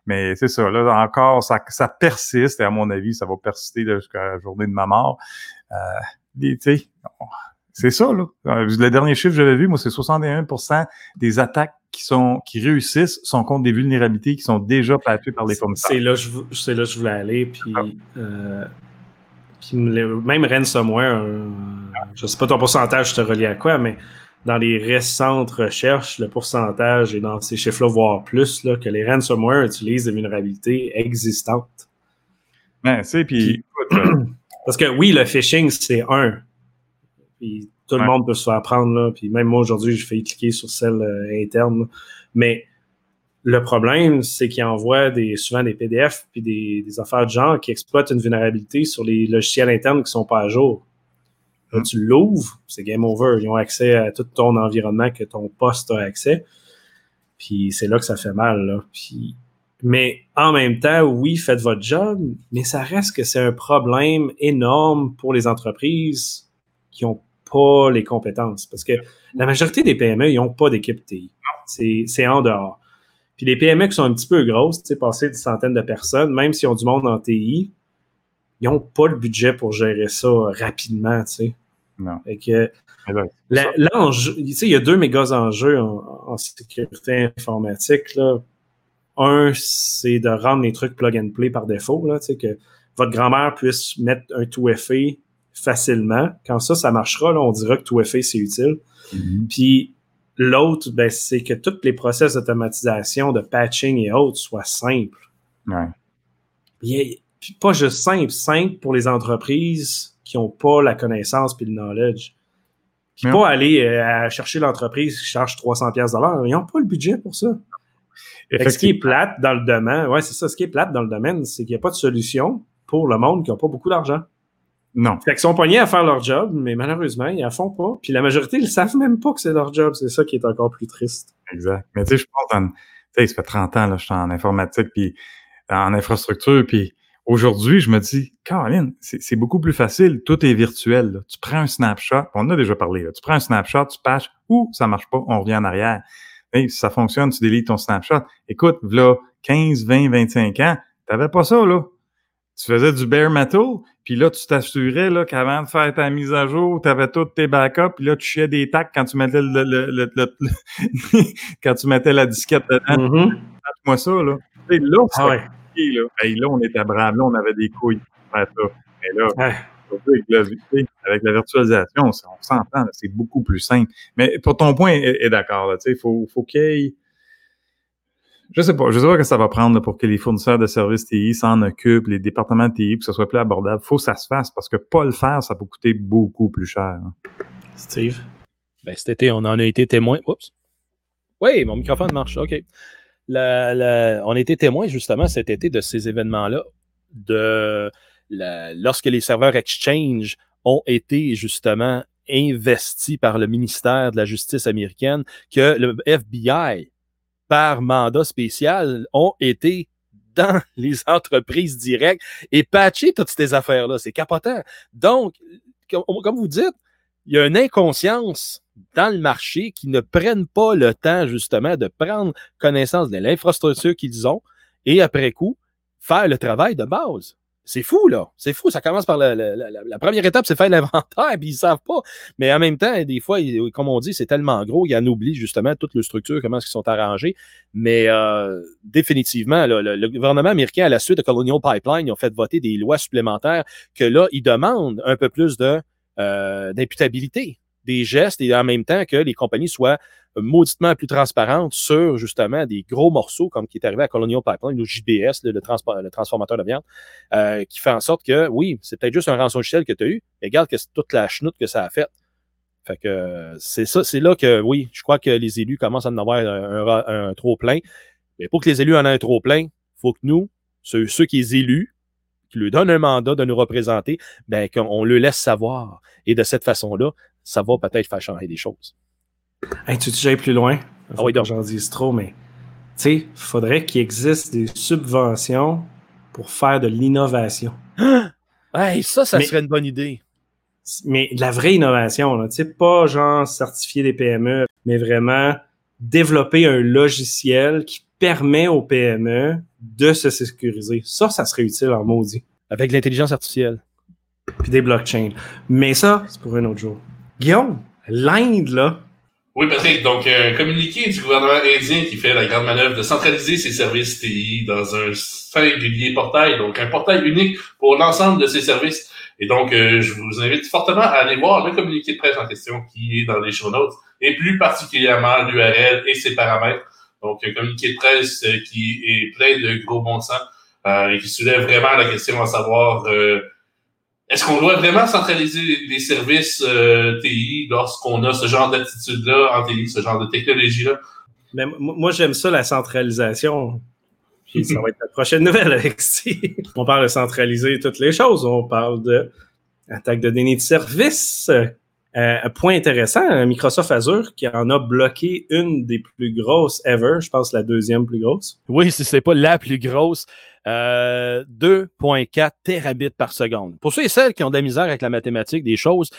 Mais c'est ça, là, encore, ça, ça persiste, et à mon avis, ça va persister jusqu'à la journée de ma mort. Euh, tu sais, c'est ça, là. Euh, Le dernier chiffre que j'avais vu, moi, c'est 61% des attaques qui sont qui réussissent sont contre des vulnérabilités qui sont déjà patchées par les fournisseurs. C'est là, que je là je voulais aller. Puis, euh, puis même ransomware, euh, je sais pas ton pourcentage, te relié à quoi, mais dans les récentes recherches, le pourcentage est dans ces chiffres-là, voire plus, là, que les ransomware utilisent des vulnérabilités existantes. Ben, tu puis Parce que oui, le phishing, c'est un. Puis tout le monde peut se faire prendre, là. Puis même moi, aujourd'hui, je fais cliquer sur celle euh, interne. là. Mais le problème, c'est qu'ils envoient des, souvent des PDF puis des, des affaires de genre qui exploitent une vulnérabilité sur les logiciels internes qui sont pas à jour. Là, Mm. tu l'ouvres, c'est game over. Ils ont accès à tout ton environnement que ton poste a accès. Puis c'est là que ça fait mal. Là. Puis, mais en même temps, oui, faites votre job, mais ça reste que c'est un problème énorme pour les entreprises qui n'ont pas les compétences. Parce que la majorité des PME, ils n'ont pas d'équipe TI. C'est c'est en dehors. Puis les PME qui sont un petit peu grosses, tu sais, passer des centaines de personnes, même s'ils ont du monde en TI, ils n'ont pas le budget pour gérer ça rapidement, tu sais. Non. Fait que l'enjeu, tu sais, il y a deux méga enjeux en, en sécurité informatique. Là. Un, c'est de rendre les trucs plug and play par défaut, là, tu sais, que votre grand-mère puisse mettre un 2FA facilement. Quand ça, ça marchera, là, on dira que 2FA, c'est utile. Mhm. Puis l'autre, ben, c'est que tous les process d'automatisation, de patching et autres soient simples. Ouais. Puis pas juste simple, simple pour les entreprises qui n'ont pas la connaissance puis le knowledge. Puis Mais pas aller euh, chercher l'entreprise qui charge 300 pièces Ils n'ont pas le budget pour ça. Ce qui est plate dans le domaine, ouais, c'est ça, ce qui est plate dans le domaine, c'est qu'il n'y a pas de solution pour le monde qui n'a pas beaucoup d'argent. Non. Fait qu'ils sont pognés à faire leur job, mais malheureusement, ils la font pas. Puis la majorité, ils savent même pas que c'est leur job. C'est ça qui est encore plus triste. Exact. Mais tu sais, je pense, dans, tu sais, ça fait 30 ans, là, je suis en informatique, puis en infrastructure, puis aujourd'hui, je me dis, Caroline, c'est beaucoup plus facile, tout est virtuel. là. Tu prends un snapshot, on en a déjà parlé, là. tu prends un snapshot, tu patches, ou ça marche pas, on revient en arrière. Hey, si ça fonctionne, tu délites ton snapshot. Écoute, là, 15, 20, 25 ans, t'avais pas ça, là. Tu faisais du bare metal, puis là, tu t'assurais qu'avant de faire ta mise à jour, tu avais tous tes backups, puis là, tu chiais des tacs quand tu mettais le, le- le- le- le- quand tu mettais la disquette dedans. Mhm. Moi ça, là. Sais, là, c'est Ah ouais. Compliqué, là. Hey, là, on était braves, là, on avait des couilles pour faire ça. Mais là, avec, la, avec virtualisation, on s'entend, c'est beaucoup plus simple. Mais pour ton point, est, est d'accord, là, tu sais, faut, faut qu'il y ait- je sais pas, je sais pas que ça va prendre là, pour que les fournisseurs de services TI s'en occupent, les départements de TI, pour que ce soit plus abordable. Faut que ça se fasse parce que pas le faire, ça peut coûter beaucoup plus cher. hein. Steve? Ben, cet été, on en a été témoin. Oups. Oui, mon microphone marche. OK. La- on été témoin justement cet été de ces événements-là, lorsque les serveurs Exchange ont été justement investis par le ministère de la Justice américaine, que le FBI, par mandat spécial, ont été dans les entreprises directes et patché toutes ces affaires-là. C'est capotant. Donc, comme vous dites, il y a une inconscience dans le marché qui ne prennent pas le temps justement de prendre connaissance de l'infrastructure qu'ils ont et après coup, faire le travail de base. C'est fou, là. C'est fou. Ça commence par la, la- la- première étape, c'est faire l'inventaire, puis ils savent pas. Mais en même temps, des fois, comme on dit, c'est tellement gros, ils en oublient justement toute leur structure, comment est-ce qu'ils sont arrangés. Mais euh, définitivement, le gouvernement américain, à la suite de Colonial Pipeline, ils ont fait voter des lois supplémentaires que là, ils demandent un peu plus de euh, d'imputabilité des gestes et en même temps que les compagnies soient mauditement plus transparentes sur justement des gros morceaux comme qui est arrivé à Colonial Pipeline, le JBS, le, le transformateur de viande, euh, qui fait en sorte que oui, c'est peut-être juste un rançon que tu as eu, mais regarde que c'est toute la chenoute que ça a fait. Fait que euh, c'est ça, c'est là que oui, je crois que les élus commencent à en avoir un, trop plein. Mais pour que les élus en aient un trop plein, faut que nous, ceux, ceux qui les élus, qui lui donnent un mandat de nous représenter, ben, qu'on le laisse savoir. Et de cette façon-là, ça va peut-être faire changer des choses. Hey, tu veux plus loin? Ah oui, donc. J'en dise trop, mais tu sais, faudrait qu'il existe des subventions pour faire de l'innovation. Hey, ça, ça Mais- serait une bonne idée. Mais de la vraie innovation, tu sais, pas genre certifier des PME, mais vraiment développer un logiciel qui permet aux PME de se sécuriser. Ça, ça serait utile en maudit. Avec l'intelligence artificielle. Puis des blockchains. Mais ça, c'est pour un autre jour. Guillaume, l'Inde, là, Oui, Patrick. Donc, un communiqué du gouvernement indien qui fait la grande manœuvre de centraliser ses services TI dans un singulier portail, donc un portail unique pour l'ensemble de ses services. Et donc, euh, je vous invite fortement à aller voir le communiqué de presse en question qui est dans les show notes, et plus particulièrement l'URL et ses paramètres. Donc, un communiqué de presse euh, qui est plein de gros bon sens euh, et qui soulève vraiment la question à savoir euh, est-ce qu'on doit vraiment centraliser les services euh, TI lorsqu'on a ce genre d'attitude-là en TI, ce genre de technologie-là? mais m- moi, j'aime ça, la centralisation. Puis ça va être la prochaine nouvelle, Alexis. On parle de centraliser toutes les choses. On parle de attaque de données de service. Euh, point intéressant, euh, Microsoft Azure qui en a bloqué une des plus grosses ever, je pense la deuxième plus grosse. Oui, si c'est pas la plus grosse, euh, 2.4 terabits par seconde. Pour ceux et celles qui ont de la misère avec la mathématique des choses,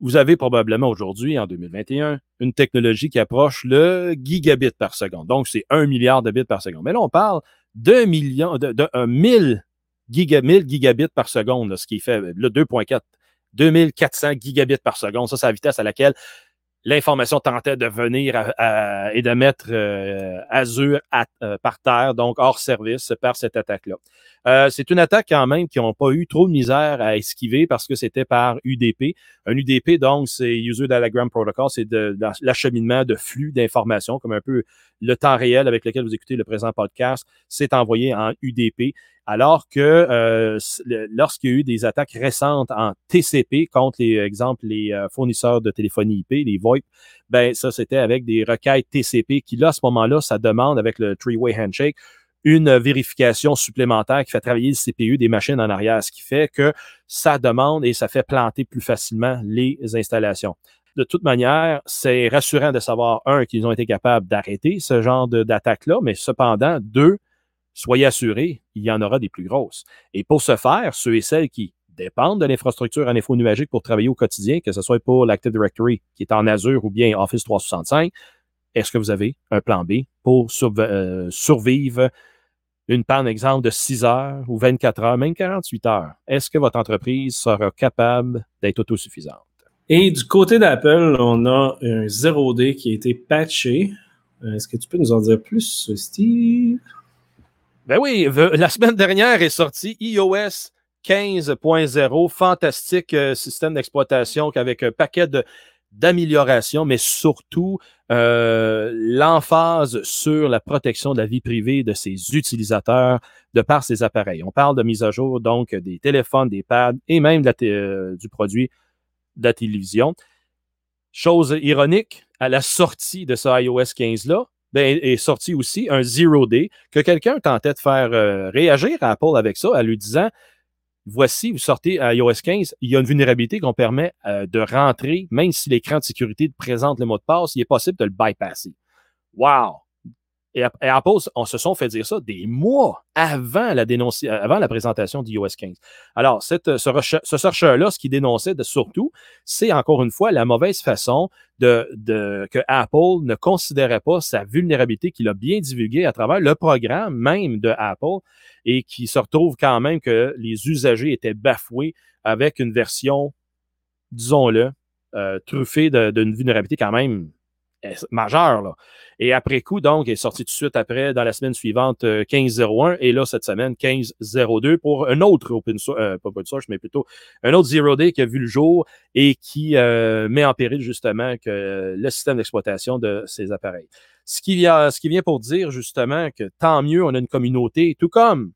vous avez probablement aujourd'hui, en 2021, une technologie qui approche le gigabit par seconde. Donc, c'est 1 milliard de bits par seconde. Mais là, on parle d'un million, de, de un 1000, giga, 1000 gigabits par seconde, ce qui fait le 2.4, 2400 gigabits par seconde. Ça, c'est la vitesse à laquelle l'information tentait de venir et de mettre euh, Azure euh, par terre, donc hors service par cette attaque-là. Euh, c'est une attaque quand même qui n'ont pas eu trop de misère à esquiver parce que c'était par UDP. Un UDP, donc, c'est User Diagram Protocol, c'est de l'acheminement de flux d'informations, comme un peu le temps réel avec lequel vous écoutez le présent podcast, c'est envoyé en UDP. Alors que euh, lorsqu'il y a eu des attaques récentes en TCP contre les exemple les euh, fournisseurs de téléphonie IP, les VoIP, ben ça c'était avec des requêtes TCP qui là à ce moment-là, ça demande avec le three-way handshake une vérification supplémentaire qui fait travailler le CPU des machines en arrière, ce qui fait que ça demande et ça fait planter plus facilement les installations. De toute manière, c'est rassurant de savoir, un, qu'ils ont été capables d'arrêter ce genre d'attaque-là, mais cependant, deux, soyez assurés, il y en aura des plus grosses. Et pour ce faire, ceux et celles qui dépendent de l'infrastructure en info nuagique pour travailler au quotidien, que ce soit pour l'Active Directory qui est en Azure ou bien Office 365, est-ce que vous avez un plan B pour euh, survivre une panne, exemple, de 6 heures ou 24 heures, même 48 heures? Est-ce que votre entreprise sera capable d'être autosuffisante? Et du côté d'Apple, on a un 0D qui a été patché. Euh, Est-ce que tu peux nous en dire plus, Steve? Ben oui, la semaine dernière est sorti iOS 15.0, fantastique euh, système d'exploitation avec un paquet d'améliorations, mais surtout euh, l'emphase sur la protection de la vie privée de ses utilisateurs de par ses appareils. On parle de mise à jour donc des téléphones, des pads et même de euh, du produit de la télévision. Chose ironique, à la sortie de ce iOS 15-là, ben, est sorti aussi un Zero Day que quelqu'un tentait de faire euh, réagir à Apple avec ça, en lui disant Voici, vous sortez à iOS 15, il y a une vulnérabilité qu'on permet euh, de rentrer, même si l'écran de sécurité présente le mot de passe, il est possible de le bypasser. Wow! Et, App- et Apple, on se sont fait dire ça des mois avant la, avant la présentation d'iOS 15. Alors, ce, ce chercheur-là, ce qu'il dénonçait de surtout, c'est encore une fois la mauvaise façon de, de- que Apple ne considérait pas sa vulnérabilité qu'il a bien divulguée à travers le programme même de Apple et qui se retrouve quand même que les usagers étaient bafoués avec une version, disons-le, euh, truffée d'une vulnérabilité quand même euh, majeure. Là. Et après coup, donc, est sorti tout de suite après, dans la semaine suivante, euh, 15.01 et là, cette semaine, 15.02 pour un autre open source, euh, pas open source, mais plutôt un autre Zero Day qui a vu le jour et qui euh, met en péril justement que le système d'exploitation de ces appareils. Ce qui, vient, ce qui vient pour dire justement que tant mieux, on a une communauté, tout comme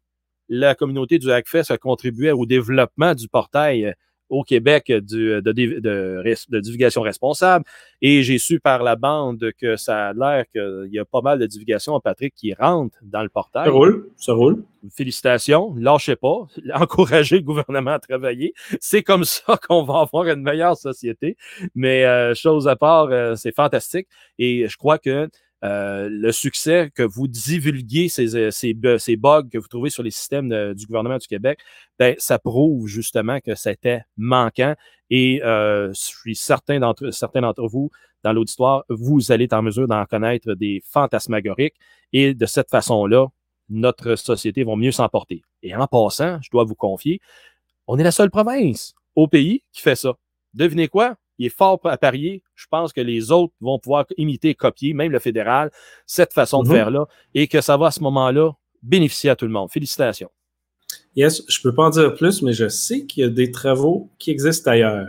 la communauté du Hackfest a contribué au développement du portail euh, au Québec du, de, de, de, de divulgation responsable. Et j'ai su par la bande que ça a l'air qu'il y a pas mal de divulgation, Patrick, qui rentrent dans le portail. Ça roule, ça roule. Félicitations, lâchez pas, encouragez le gouvernement à travailler. C'est comme ça qu'on va avoir une meilleure société. Mais euh, chose à part, euh, c'est fantastique. Et je crois que euh, le succès que vous divulguiez ces, euh, ces, ces bugs que vous trouvez sur les systèmes de- du gouvernement du Québec, ben, ça prouve justement que c'était manquant. Et euh, je suis certain d'entre certains d'entre vous dans l'auditoire, vous allez être en mesure d'en connaître des fantasmagoriques. Et de cette façon-là, notre société va mieux s'en porter. Et en passant, je dois vous confier, on est la seule province au pays qui fait ça. Devinez quoi? Il est fort à parier. Je pense que les autres vont pouvoir imiter, copier, même le fédéral, cette façon de Mhm. faire-là, et que ça va à ce moment-là bénéficier à tout le monde. Félicitations. Yes, je peux pas en dire plus, mais je sais qu'il y a des travaux qui existent ailleurs.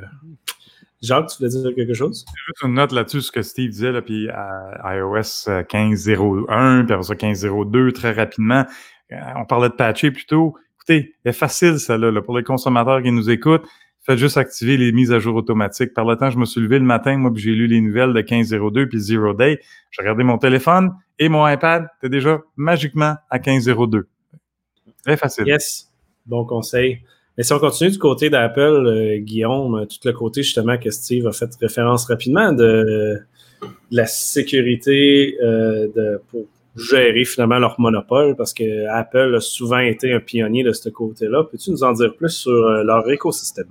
Jacques, tu voulais dire quelque chose? Juste une note là-dessus, ce que Steve disait, là, puis à iOS euh, 15.01, puis après ça 15.02, très rapidement. Euh, On parlait de patcher plutôt. Écoutez, c'est facile, ça, là, pour les consommateurs qui nous écoutent. Faites juste activer les mises à jour automatiques. Par le temps, je me suis levé le matin, moi, puis j'ai lu les nouvelles de 15.02 puis Zero Day. J'ai regardé mon téléphone et mon iPad était déjà magiquement à 15.02. Très facile. Yes, bon conseil. Mais si on continue du côté d'Apple, euh, Guillaume, tout le côté justement que Steve a fait référence rapidement de, la sécurité euh, pour gérer finalement leur monopole, parce que Apple a souvent été un pionnier de ce côté-là. Peux-tu nous en dire plus sur euh, leur écosystème?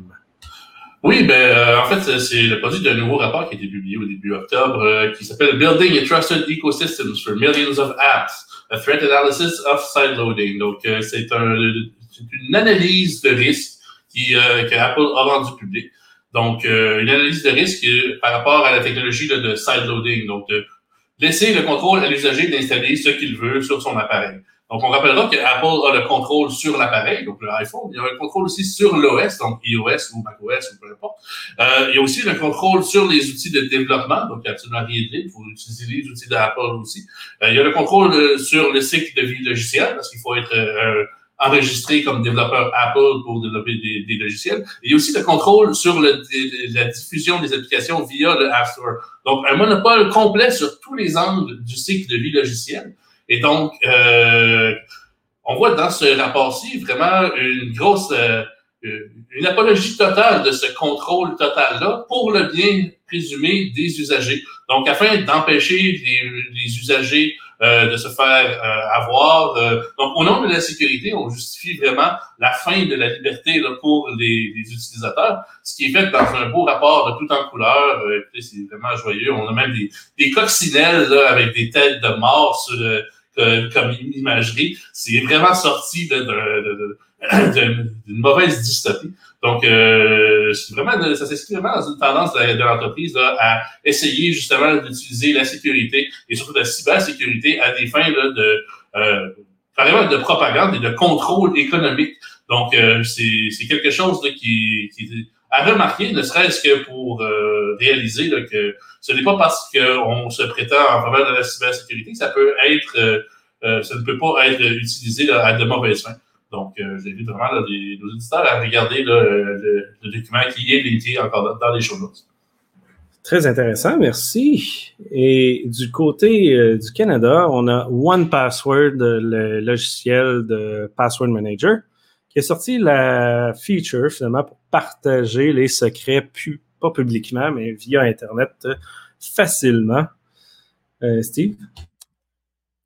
Oui, ben, euh, en fait, c'est- le produit d'un nouveau rapport qui a été publié au début octobre euh, qui s'appelle Building a Trusted Ecosystems for Millions of Apps, a Threat Analysis of Sideloading. Donc, euh, c'est un, une analyse de risque qui, euh, que Apple a rendu public. Donc, euh, une analyse de risque euh, par rapport à la technologie là, de sideloading. Donc, de laisser le contrôle à l'usager d'installer ce qu'il veut sur son appareil. Donc, on rappellera que Apple a le contrôle sur l'appareil, donc l'iPhone. Il y a un contrôle aussi sur l'OS, donc iOS ou macOS ou peu importe. Euh, il y a aussi le contrôle sur les outils de développement, donc il n'y a absolument rien de libre. Il faut les outils d'Apple aussi. Euh, il y a le contrôle euh, sur le cycle de vie logiciel, parce qu'il faut être enregistré comme développeur Apple pour développer des, logiciels. Il y a aussi le contrôle sur le, la diffusion des applications via le App Store. Donc, un monopole complet sur tous les angles du cycle de vie logiciel. Et donc, euh, on voit dans ce rapport-ci vraiment une grosse, euh, une apologie totale de ce contrôle total-là pour le bien présumé des usagers. Donc, afin d'empêcher les, les usagers euh, de se faire euh, avoir. Euh, donc, au nom de la sécurité, on justifie vraiment la fin de la liberté là, pour les, les, utilisateurs, ce qui est fait dans un beau rapport de tout en couleur. c'est vraiment joyeux. On a même des, des coccinelles là, avec des têtes de mort sur comme imagerie. C'est vraiment sorti d'une mauvaise dystopie. Donc, euh, c'est vraiment, ça s'inscrit vraiment dans une tendance de, l'entreprise à essayer justement d'utiliser la sécurité et surtout la cybersécurité à des fins là, de euh, de propagande et de contrôle économique. Donc, euh, c'est quelque chose là, qui, qui à remarquer, ne serait-ce que pour euh, réaliser là, que ce n'est pas parce qu'on se prétend en faveur de la cybersécurité que ça peut être, euh, euh, ça ne peut pas être utilisé à de mauvaises fins. Donc, euh, j'invite vraiment là, les, nos auditeurs à regarder là, le, le, document qui est linké encore dans, les show notes. Très intéressant, merci. Et du côté euh, du Canada, on a One Password, le logiciel de Password Manager, qui a sorti la feature finalement pour partager les secrets, pu, pas publiquement, mais via Internet euh, facilement. Euh, Steve?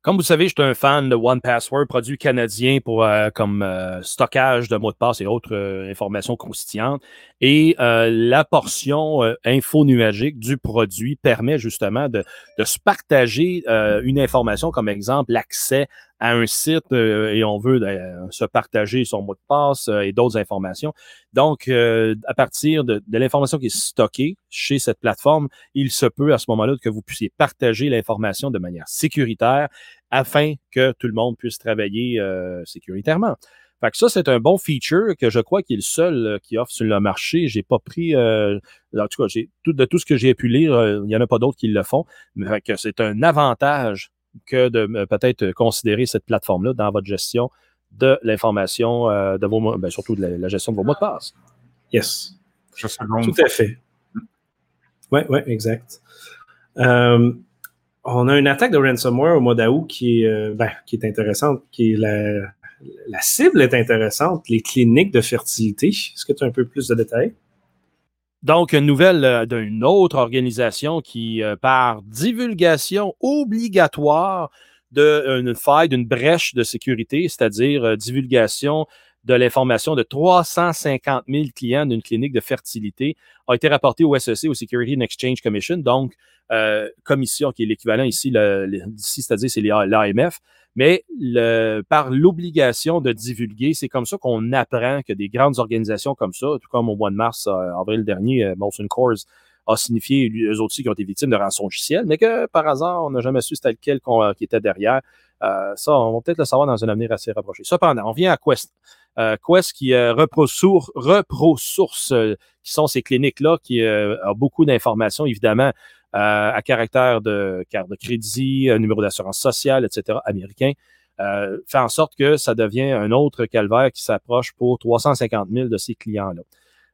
Comme vous savez, je suis un fan de One Password, produit canadien pour euh, comme stockage de mots de passe et autres informations croustillantes. Et la portion info nuagique du produit permet justement de, de se partager une information, comme exemple l'accès à un site et on veut se partager son mot de passe et d'autres informations. Donc, à partir de, l'information qui est stockée chez cette plateforme, il se peut à ce moment-là que vous puissiez partager l'information de manière sécuritaire afin que tout le monde puisse travailler euh, sécuritairement. Fait que ça, c'est un bon feature que je crois qu'il est le seul euh, qui offre sur le marché. J'ai pas pris, euh, en tout cas, tout, de tout ce que j'ai pu lire, euh, il n'y en a pas d'autres qui le font. Mais c'est un avantage que de peut-être considérer cette plateforme-là dans votre gestion de l'information, de vos, ben, surtout de la, gestion de vos mots de passe. Yes. Tout à fait. Oui, oui, exact. Euh, on a une attaque de ransomware au mois d'août qui est, euh, ben, qui est intéressante, qui est la, la cible est intéressante, les cliniques de fertilité. Est-ce que tu as un peu plus de détails? Donc, une nouvelle euh, d'une autre organisation qui, euh, par divulgation obligatoire d'une faille, d'une brèche de sécurité, c'est-à-dire divulgation de l'information de 350 000 clients d'une clinique de fertilité a été rapporté au SEC, au Security and Exchange Commission, donc euh, commission qui est l'équivalent ici, le, c'est-à-dire c'est l'AMF, mais le, par l'obligation de divulguer, c'est comme ça qu'on apprend que des grandes organisations comme ça, tout comme au mois de mars, euh, avril dernier, euh, Molson Coors a signifié, eux aussi, qui ont été victimes de rançongiciel, mais que par hasard, on n'a jamais su c'était lequel qui était derrière. Euh, ça, on va peut-être le savoir dans un avenir assez rapproché. Cependant, on vient à Quest. Euh, Quest qui euh, reprosource, euh, qui sont ces cliniques-là, qui euh, a beaucoup d'informations, évidemment, euh, à caractère de carte de crédit, numéro d'assurance sociale, etc., américain, fait en sorte que ça devient un autre calvaire qui s'approche pour 350 000 de ces clients-là.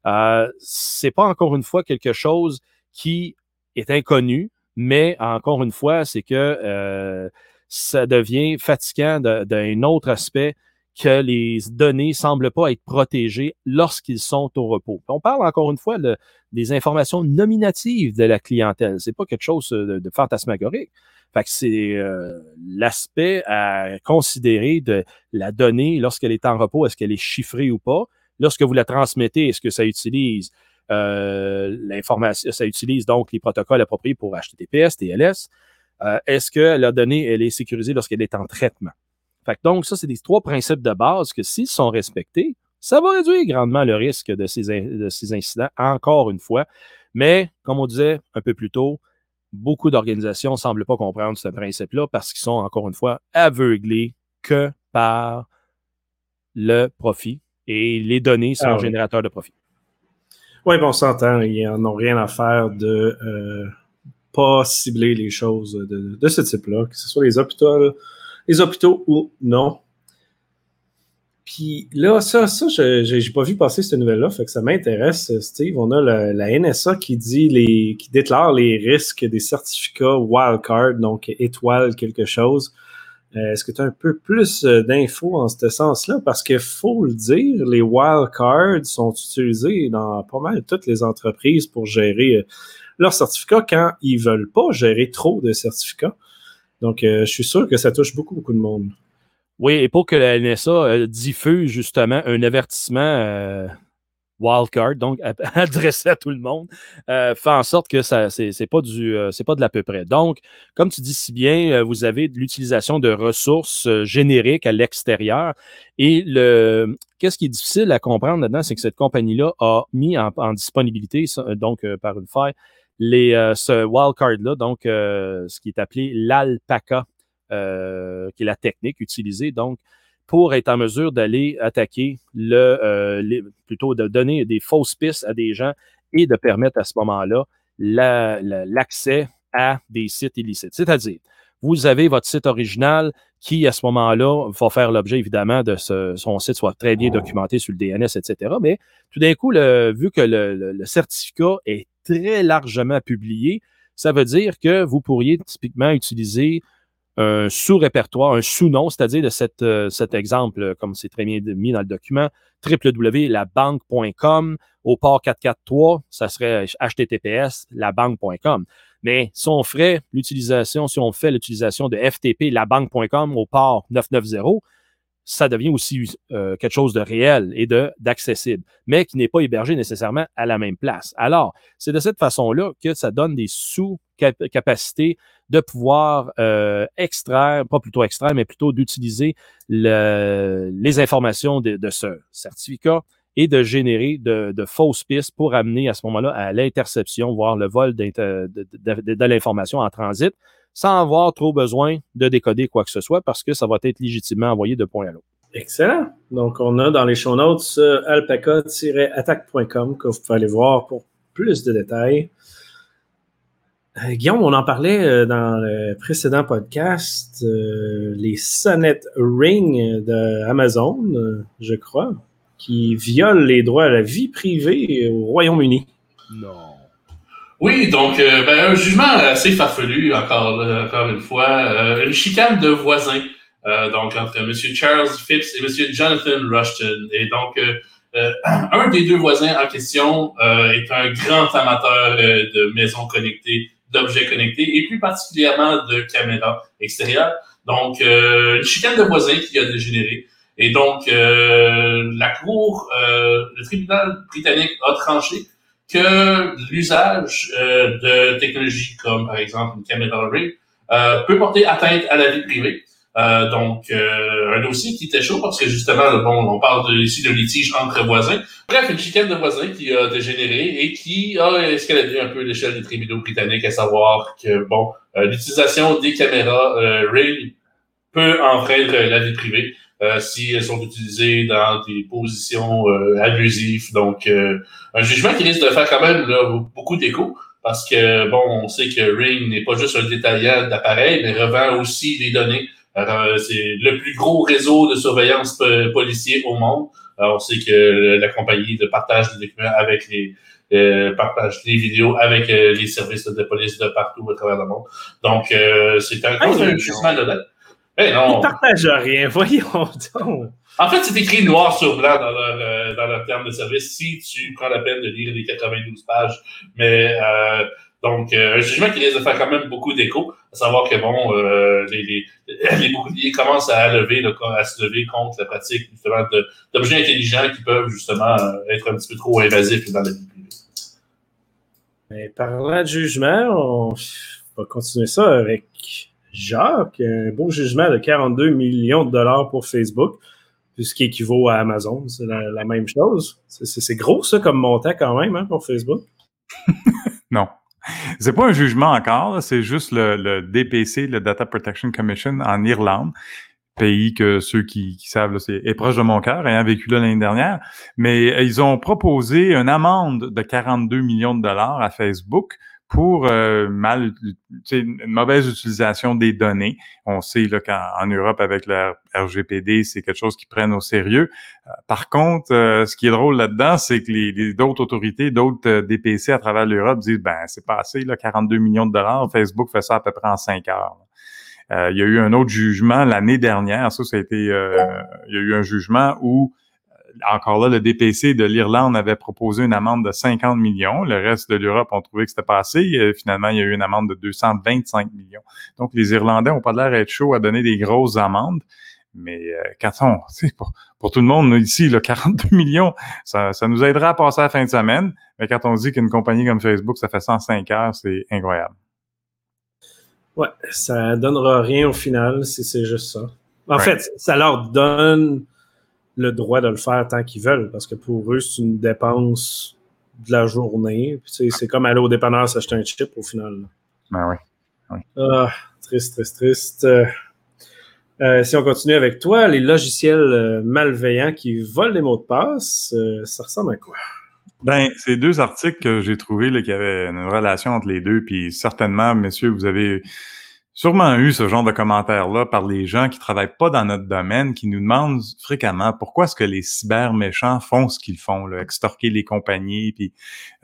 Euh, c'est pas encore une fois quelque chose qui est inconnu, mais encore une fois, c'est que ça devient fatigant d'un autre aspect que les données semblent pas être protégées lorsqu'ils sont au repos. On parle encore une fois de, des informations nominatives de la clientèle. C'est pas quelque chose de, fantasmagorique. Fait que c'est euh, l'aspect à considérer de la donnée lorsqu'elle est en repos, est-ce qu'elle est chiffrée ou pas? Lorsque vous la transmettez, est-ce que ça utilise euh, l'information, ça utilise donc les protocoles appropriés pour HTTPS, TLS. Euh, est-ce que la donnée, est sécurisée lorsqu'elle est en traitement? Fait donc, ça, c'est des trois principes de base que s'ils sont respectés, ça va réduire grandement le risque de ces, de ces incidents, encore une fois. Mais, comme on disait un peu plus tôt, beaucoup d'organisations ne semblent pas comprendre ce principe-là parce qu'ils sont, encore une fois, aveuglés que par le profit et les données sont ah générateurs de profit. Oui, bon, on s'entend. Ils n'en ont rien à faire de euh, pas cibler les choses de, de ce type-là, que ce soit les hôpitaux, les hôpitaux ou non. Puis là, ça, ça, je n'ai pas vu passer cette nouvelle-là, fait que ça m'intéresse, Steve. On a la, NSA qui dit les, qui déclare les risques des certificats wildcard, donc étoile quelque chose. Euh, Est-ce que tu as un peu plus euh, d'infos en ce sens-là? Parce que faut le dire, les wildcards sont utilisés dans pas mal toutes les entreprises pour gérer euh, leurs certificats quand ils veulent pas gérer trop de certificats. Donc, euh, je suis sûr que ça touche beaucoup, beaucoup de monde. Oui, et pour que la NSA euh, diffuse justement un avertissement euh, wildcard, donc adressé à tout le monde, fait en sorte que ça c'est pas du c'est pas de l'à peu près. Donc, comme tu dis si bien, vous avez l'utilisation de ressources génériques à l'extérieur. Et le qu'est-ce qui est difficile à comprendre là-dedans, c'est que cette compagnie-là a mis en, en disponibilité, donc par une faille, les, euh, ce wildcard-là, donc euh, ce qui est appelé l'alpaca, euh, qui est la technique utilisée, donc pour être en mesure d'aller attaquer le, les- plutôt de donner des fausses pistes à des gens et de permettre à ce moment-là la- la- l'accès à des sites illicites. C'est-à-dire, vous avez votre site original qui, à ce moment-là, va faire l'objet, évidemment, de ce, son site soit très bien documenté sur le DNS, etc. Mais tout d'un coup, le- vu que le, le- le certificat est très largement publié, ça veut dire que vous pourriez typiquement utiliser un sous-répertoire, un sous-nom, c'est-à-dire de euh, cet exemple, euh, comme c'est très bien mis dans le document, www.labanque.com au port 443, ça serait https labanque.com. Mais si on ferait l'utilisation, si on fait l'utilisation de FTP labanque.com au port 990, ça devient aussi euh, quelque chose de réel et d'accessible, mais qui n'est pas hébergé nécessairement à la même place. Alors, c'est de cette façon-là que ça donne des sous-capacités de pouvoir euh, extraire, pas plutôt extraire, mais plutôt d'utiliser le- les informations de, ce certificat et de générer de, de fausses pistes pour amener à ce moment-là à l'interception, voire le vol de- de l'information en transit, sans avoir trop besoin de décoder quoi que ce soit, parce que ça va être légitimement envoyé de point à l'autre. Excellent. Donc, on a dans les show notes euh, alpaca-attaque.com que vous pouvez aller voir pour plus de détails. Euh, Guillaume, on en parlait euh, dans le précédent podcast, euh, les sonnettes Ring d'Amazon, euh, je crois, qui violent les droits à la vie privée au Royaume-Uni. Non. Oui, donc euh, ben, un jugement assez farfelu, encore, là, encore une fois. Euh, une chicane de voisins, euh, donc entre M. Charles Phipps et M. Jonathan Rushton. Et donc, euh, euh, un des deux voisins en question euh, est un grand amateur euh, de maisons connectées, d'objets connectés, et plus particulièrement de caméras extérieures. Donc, euh, une chicane de voisins qui a dégénéré. Et donc, euh, la Cour, euh, le tribunal britannique a tranché que l'usage euh, de technologies comme, par exemple, une caméra Ring euh, peut porter atteinte à la vie privée. Euh, donc, euh, un dossier qui était chaud parce que justement, bon, on parle ici de litige entre voisins. Bref, une chicane de voisins qui a dégénéré et qui a escaladé un peu l'échelle des tribunaux britanniques, à savoir que, bon, euh, l'utilisation des caméras euh, Ring peut enfreindre la vie privée euh, si elles sont utilisées dans des positions euh, abusives. Donc, euh, un jugement qui risque de faire quand même là, beaucoup d'écho parce que, bon, on sait que Ring n'est pas juste un détaillant d'appareils, mais revend aussi des données. C'est le plus gros réseau de surveillance po- policier au monde. Alors, on sait que la compagnie de partage des documents avec les euh, partage des vidéos avec les services de police de partout à travers le monde. Donc, euh, c'est un gros jugement de Ils non. ne partagent rien, voyons donc. En fait, c'est écrit noir sur blanc dans leur, dans leur terme de service si tu prends la peine de lire les 92 pages. Mais euh, donc, euh, un jugement qui risque de faire quand même beaucoup d'écho, à savoir que bon, euh, les, les, les boucliers commencent à lever, à se lever contre la pratique justement d'objets intelligents qui peuvent justement être un petit peu trop invasifs dans la vie privée. Mais parlant de jugement, on va continuer ça avec Jacques. Un beau jugement de 42 millions de dollars pour Facebook, ce qui équivaut à Amazon. C'est la, même chose. C'est- gros, ça, comme montant quand même, hein, pour Facebook. Non. C'est pas un jugement encore, c'est juste le, DPC, le Data Protection Commission en Irlande, pays que ceux qui, savent là, est proche de mon cœur, ayant vécu l'année dernière. Mais euh, ils ont proposé une amende de 42 millions de dollars à Facebook pour euh, mal, une mauvaise utilisation des données. On sait là qu'en Europe avec le RGPD, c'est quelque chose qu'ils prennent au sérieux. Euh, par contre, euh, ce qui est drôle là-dedans, c'est que les, d'autres autorités, d'autres DPC à travers l'Europe disent ben c'est pas assez là, 42 millions de dollars. Facebook fait ça à peu près en 5 heures. il y a eu un autre jugement l'année dernière. Ça, ça a été, il y a eu un jugement où encore là, le DPC de l'Irlande avait proposé une amende de 50 millions. Le reste de l'Europe ont trouvé que c'était pas assez. finalement, il y a eu une amende de 225 millions. Donc, les Irlandais ont pas l'air d'être chauds à donner des grosses amendes. Mais euh, quand on, pour, pour tout le monde ici, là, 42 millions, ça, ça nous aidera à passer la fin de semaine. Mais quand on dit qu'une compagnie comme Facebook, ça fait 105 heures, c'est incroyable. Ouais, ça donnera rien au final si c'est juste ça. En fait, ça leur donne le droit de le faire tant qu'ils veulent, parce que pour eux, c'est une dépense de la journée. C'est comme aller au dépanneur s'acheter un chip au final. Ben oui. Ah, triste, triste, triste. Euh, si on continue avec toi, les logiciels euh, malveillants qui volent les mots de passe, euh, ça ressemble à quoi? Ben, c'est deux articles que j'ai trouvés qui avaient une relation entre les deux, puis certainement, messieurs, vous avez sûrement eu ce genre de commentaires-là par les gens qui travaillent pas dans notre domaine, qui nous demandent fréquemment pourquoi est-ce que les cyber méchants font ce qu'ils font, là, extorquer les compagnies, puis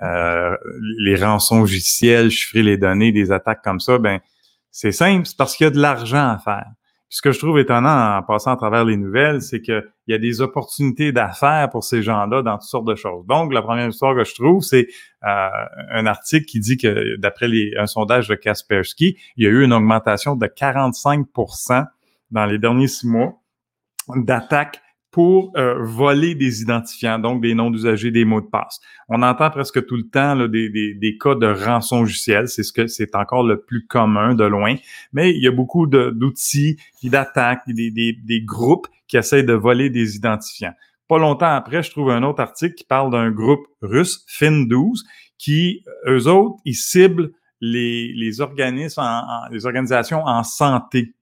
euh, les rançons logiciels, chiffrer les données, des attaques comme ça. Ben, c'est simple, c'est parce qu'il y a de l'argent à faire ce que je trouve étonnant en passant à travers les nouvelles, c'est qu'il y a des opportunités d'affaires pour ces gens-là dans toutes sortes de choses. Donc, la première histoire que je trouve, c'est euh, un article qui dit que d'après un sondage de Kaspersky, il y a eu une augmentation de 45% dans les derniers six mois d'attaques pour euh, voler des identifiants, donc des noms d'usagers, des mots de passe. On entend presque tout le temps des, des, cas de rançon logiciel, c'est encore le plus commun de loin, mais il y a beaucoup d'outils d'attaques, des, des, groupes qui essayent de voler des identifiants. Pas longtemps après, je trouve un autre article qui parle d'un groupe russe, Fin12, qui, eux autres, ils ciblent les organismes, les organisations en santé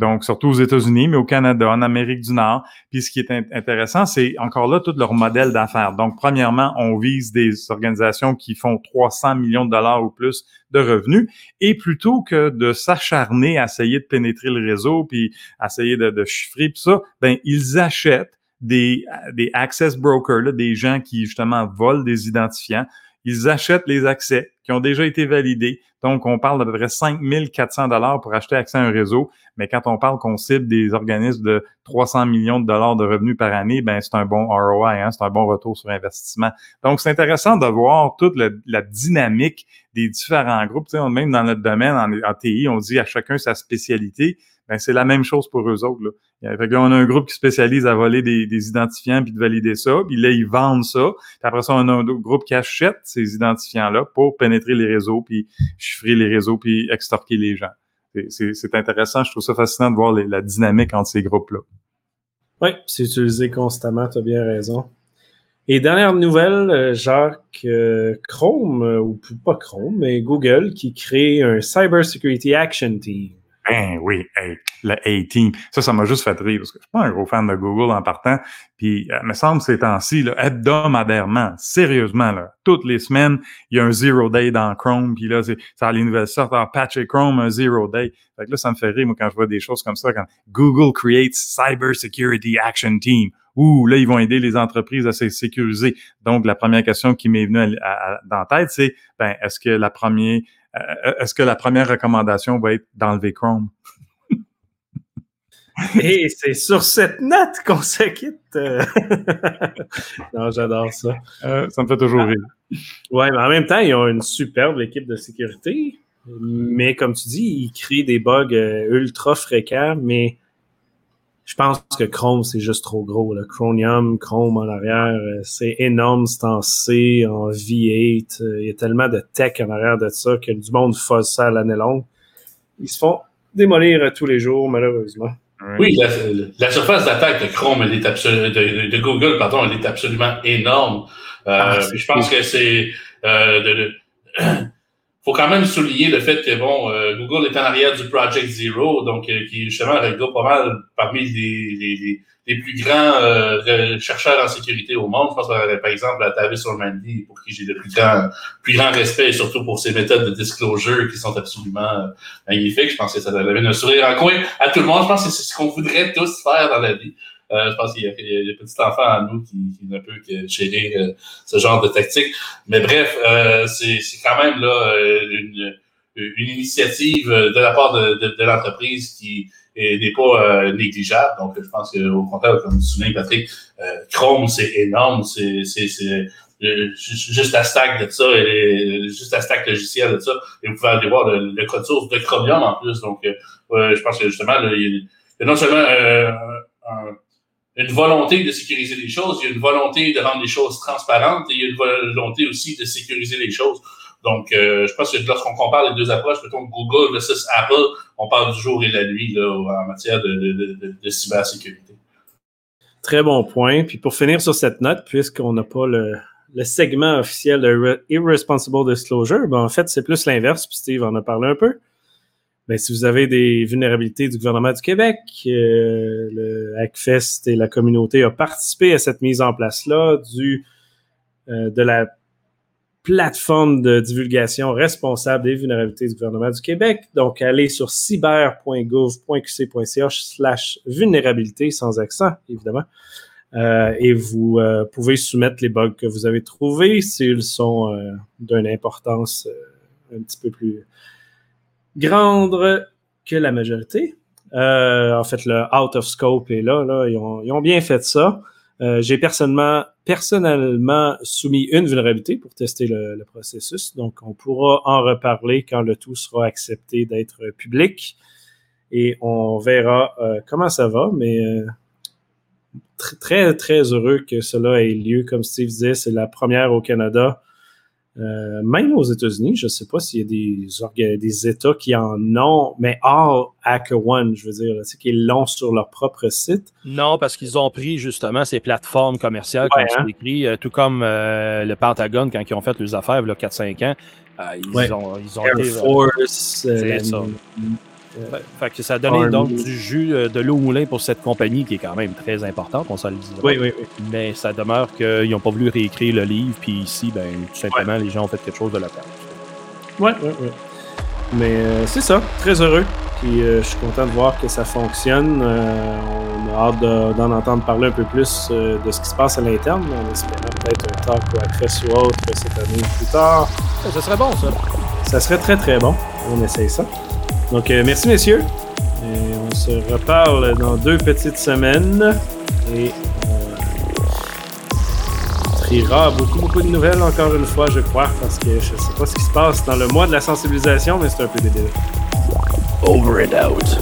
donc surtout aux États-Unis, mais au Canada, en Amérique du Nord. Puis ce qui est intéressant, c'est encore là tout leur modèle d'affaires. Donc premièrement, on vise des organisations qui font 300 millions de dollars ou plus de revenus, et plutôt que de s'acharner à essayer de pénétrer le réseau, puis essayer de, de chiffrer, puis ça, ben ils achètent des, des access brokers, là, des gens qui justement volent des identifiants. Ils achètent les accès qui ont déjà été validés. Donc, on parle d'à peu près 5400 dollars pour acheter accès à un réseau. Mais quand on parle qu'on cible des organismes de 300 millions de dollars de revenus par année, ben c'est un bon ROI, hein, c'est un bon retour sur investissement. Donc, c'est intéressant de voir toute la dynamique des différents groupes. Tu sais, même dans notre domaine, en, TI, on dit à chacun sa spécialité. Ben, c'est la même chose pour eux autres. Là. Fait on a un groupe qui spécialise à voler des, des, identifiants puis de valider ça, puis là, ils vendent ça. Puis après ça, on a un autre groupe qui achète ces identifiants-là pour pénétrer les réseaux, puis chiffrer les réseaux, puis extorquer les gens. C'est intéressant, je trouve ça fascinant de voir la dynamique entre ces groupes-là. Oui, c'est utilisé constamment, tu as bien raison. Et dernière nouvelle, euh, Jacques, euh, Chrome, euh, ou pas Chrome, mais Google qui crée un Cyber Security Action Team. Ben oui, le A-Team. Ça, ça m'a juste fait rire parce que je suis pas un gros fan de Google en partant. Puis, il me semble ces temps-ci, hebdomadairement, sérieusement, là, toutes les semaines, il y a un zero day dans Chrome. Puis là, ça a les nouvelles sortes. en patch et Chrome, un zero day. Fait que là, ça me fait rire, moi, quand je vois des choses comme ça, quand Google creates Cyber Security Action Team. Ouh, là, ils vont aider les entreprises à se sécuriser. Donc, la première question qui m'est venue dans la tête, c'est, ben, est-ce que la première, euh, est-ce que la première recommandation va être d'enlever Chrome? Et c'est sur cette note qu'on se quitte. Euh. non, j'adore ça. Euh, ça me fait toujours rire. Ouais, mais en même temps, ils ont une superbe équipe de sécurité. Mais comme tu dis, ils créent des bugs ultra fréquents, mais je pense que Chrome, c'est juste trop gros. Là. Chromium, Chrome en arrière, euh, c'est énorme, c'est en C, en V8. Euh, il y a tellement de tech en arrière de ça que du monde fose ça à l'année longue. Ils se font démolir tous les jours, malheureusement. Oui, la, surface d'attaque de Chrome, elle est de, de, Google, pardon, elle est absolument énorme. Euh, ah, je pense que c'est de, faut quand même souligner le fait que bon, euh, Google est en arrière du Project Zero, donc euh, qui est justement un pas mal parmi les, les, les, plus grands euh, chercheurs en sécurité au monde. Je pense par exemple à Tavis Ormandy, pour qui j'ai le plus grand, plus grand respect, et surtout pour ses méthodes de disclosure qui sont absolument magnifiques. Je pense que ça donne un sourire en coin à tout le monde. Je pense que c'est ce qu'on voudrait tous faire dans la vie. Euh, je pense qu'il y, a des petits enfants en nous qui, qui ne peuvent que gérer euh, ce genre de tactique. Mais bref, euh, c'est quand même là une, une initiative de la part de, de, de l'entreprise qui n'est pas négligeable. Donc, je pense qu'au contraire, comme tu soulignes, Patrick, Chrome, c'est énorme. C'est juste la stack de ça, juste la stack logicielle de ça. Et vous pouvez aller voir le, le code source de Chromium en plus. Donc, je pense que justement, il y a non seulement un une volonté de sécuriser les choses, il y a une volonté de rendre les choses transparentes et il y a une volonté aussi de sécuriser les choses. Donc, euh, je pense que lorsqu'on compare les deux approches, mettons Google versus Apple, on parle du jour et la nuit là, en matière de, cybersécurité. Très bon point. Puis pour finir sur cette note, puisqu'on n'a pas le, le, segment officiel de Irresponsible Disclosure, ben en fait, c'est plus l'inverse. Puis Steve en a parlé un peu. Ben, si vous avez des vulnérabilités du gouvernement du Québec, euh, le Hackfest et la communauté ont participé à cette mise en place-là euh, de la plateforme de divulgation responsable des vulnérabilités du gouvernement du Québec. Donc, allez sur cyber.gouv.qc.ch slash vulnérabilité, sans accent, évidemment. Euh, et vous pouvez soumettre les bugs que vous avez trouvés s'ils sont d'une importance un petit peu plus grande que la majorité. Euh, en fait, le out of scope est là. ils, ont, bien fait ça. Euh, J'ai personnellement, personnellement soumis une vulnérabilité pour tester le, processus. Donc, on pourra en reparler quand le tout sera accepté d'être public. Et on verra euh, comment ça va. Mais très, très heureux que cela ait lieu. Comme Steve disait, c'est la première au Canada. Euh, même aux États-Unis, je ne sais pas s'il y a des, des États qui en ont, mais hors HackerOne, je veux dire, c'est qu'ils l'ont sur leur propre site. Non, parce qu'ils ont pris justement ces plateformes commerciales, ouais, comme hein? écrit, euh, tout comme euh, le Pentagone quand ils ont fait leurs affaires, il y a 4-5 ans. Euh, ils, ouais. ont, ils ont Air été. Force, ça. Ouais, fait que ça a donné Army. donc du jus de l'eau au moulin pour cette compagnie qui est quand même très importante, on s'en le dit. Oui, oui, oui. Mais ça demeure qu'ils n'ont pas voulu réécrire le livre, puis ici, ben, tout simplement, ouais. les gens ont fait quelque chose de la part. Oui, oui, oui. Mais euh, c'est ça, très heureux. Puis euh, je suis content de voir que ça fonctionne. Euh, on a hâte d'en de, entendre parler un peu plus euh, de ce qui se passe à l'interne, en espérant peut-être un talk ou access ou autre cette année ou plus tard. Ça serait bon, ça. Ça serait très, très bon. On essaye ça. Donc, euh, merci, messieurs. Et on se reparle dans deux petites semaines. Et on triera beaucoup, beaucoup de nouvelles, encore une fois, je crois, parce que je ne sais pas ce qui se passe dans le mois de la sensibilisation, mais c'est un peu débile. Over and out.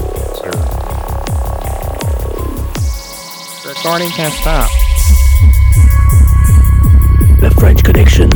Recording can't stop. The French Connection.